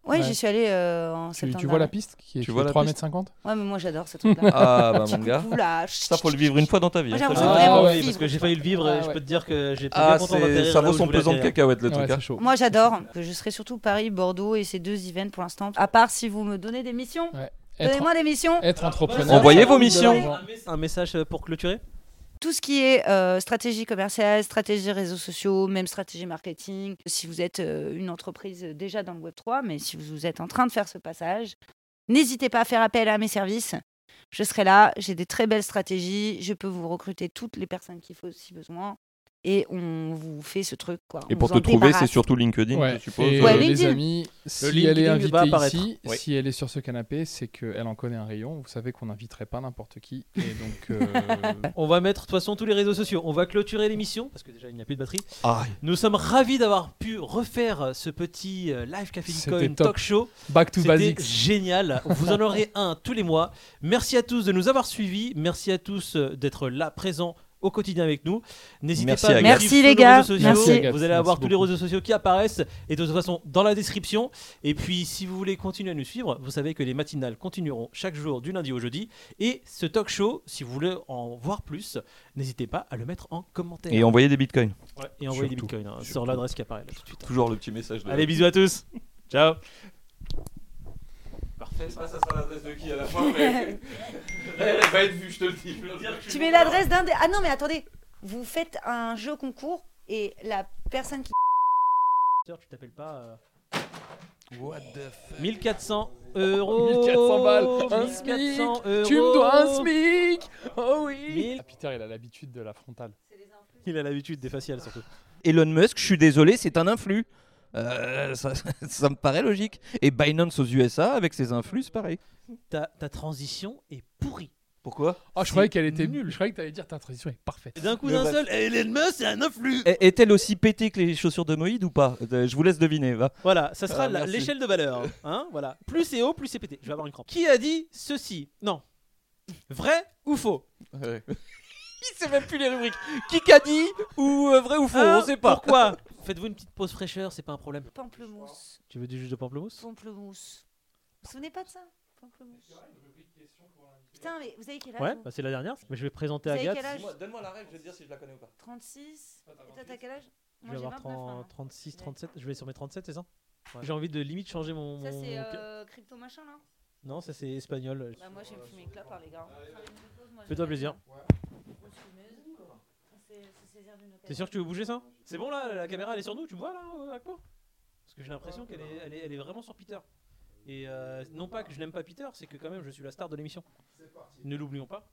Ouais, Ouais. j'y suis allée euh, en Tu, septembre. tu vois la piste qui est Tu vois est la 3 piste? mètres 50 Ouais, mais moi j'adore ce truc-là. Ah bah mon gars. là. Ça faut le vivre une fois dans ta vie. Moi, hein, j'ai je Ah vivre. parce que j'ai failli le vivre. Ah Je ouais. peux te dire que j'étais Ah, content c'est- d'atterrir ça vaut son je pesant de cacahuètes le Ouais, truc. hein. chaud. Moi j'adore. Je serai surtout Paris, Bordeaux et ces deux events pour l'instant. À part si vous me donnez des missions. Donnez-moi des missions. être entrepreneur. Envoyez vos missions. Un message euh, pour clôturer Tout ce qui est euh, stratégie commerciale, stratégie réseaux sociaux, même stratégie marketing. Si vous êtes euh, une entreprise déjà dans le Web3, mais si vous êtes en train de faire ce passage, n'hésitez pas à faire appel à mes services. Je serai là, j'ai des très belles stratégies, je peux vous recruter toutes les personnes qu'il faut si besoin. Et on vous fait ce truc. Quoi. Et On pour te trouver, c'est surtout LinkedIn, Ouais. je suppose. Et Ouais, euh, les LinkedIn. amis, si LinkedIn elle est invitée ici, Oui. si elle est sur ce canapé, c'est qu'elle en connaît un rayon. Vous savez qu'on n'inviterait pas n'importe qui. Et donc, euh, On va mettre de toute façon tous les réseaux sociaux. On va clôturer l'émission parce que déjà il n'y a plus de batterie. Ah, Nous sommes ravis d'avoir pu refaire ce petit live Café Bitcoin talk show. back to basics. génial. Vous en aurez un tous les mois. Merci à tous de nous avoir suivis. Merci à tous euh, d'être là présents au quotidien avec nous. N'hésitez pas à Merci, les gars. réseaux sociaux. Merci. Vous allez Merci avoir tous les réseaux sociaux qui apparaissent et de toute façon dans la description. Et puis si vous voulez continuer à nous suivre, vous savez que les matinales continueront chaque jour du lundi au jeudi. Et ce talk show, si vous voulez en voir plus, n'hésitez pas à le mettre en commentaire. Et envoyer des bitcoins. Ouais, et envoyer des bitcoins hein, sur l'adresse qui apparaît là tout de suite. Toujours le petit message de. Allez, bisous à tous. Ciao. Parfait, ça, ça sera l'adresse de qui à la fin mais... Elle va être vue, je te le dis. Tu mets l'adresse d'un des. Ah non, mais attendez. Vous faites un jeu concours et la personne qui. Tu t'appelles pas. euh, What the fuck? 1400 euros. 1400 balles, un 1400 euros. Tu me dois un SMIC Oh oui Mille- Ah, Peter, il a l'habitude de la frontale. Il a l'habitude des faciales surtout. Elon Musk, je suis désolé, c'est un influx. Euh, ça, ça me paraît logique. Et Binance aux USA, avec ses influx, c'est pareil. Ta, ta transition est pourrie. Pourquoi? Ah, je croyais qu'elle était nul. nulle. Je croyais que t'allais dire ta transition est parfaite. Et D'un coup d'un bref. seul, Elon Musk c'est un influx. Est-elle aussi pétée que les chaussures de Moïd ou pas? Euh, Je vous laisse deviner, va. Voilà, ça sera Ah, la- merci. l'échelle de valeur. Hein, voilà. Plus c'est haut, plus c'est pété. Je vais avoir une crampe. Qui a dit ceci? Non. Vrai ou faux? Il sait même plus les rubriques. Qui qu'a dit ou euh, vrai ou faux? Hein? On sait pas. Pourquoi? Faites-vous une petite pause fraîcheur, c'est pas un problème. Pamplemousse. Tu veux du jus de pamplemousse? Pamplemousse. Vous vous souvenez pas de ça? Pamplemousse. Putain, mais vous avez quel âge Ouais, vous? bah, c'est la dernière. Mais je vais présenter Vous avez Agathe. quel âge? Donne-moi la règle, je vais te dire si je la connais ou pas. 36 Et toi, t'as quel âge? Je Moi, vais j'ai avoir 29 30 maintenant. 36, 37. Je vais sur mes 37, c'est ça? Ouais. J'ai envie de limite changer mon. Ça, mon- c'est euh, crypto machin là? Non, ça c'est espagnol. Bah, moi, j'ai fumé une clope, hein, les gars. Fais-toi plaisir. T'es sûr que tu veux bouger ça? C'est bon là, la caméra elle est sur nous, tu me vois là, Akpo Parce que j'ai l'impression qu'elle est, elle est, elle est vraiment sur Peter. Et euh, non pas que je n'aime pas Peter, c'est que quand même je suis la star de l'émission. Ne l'oublions pas.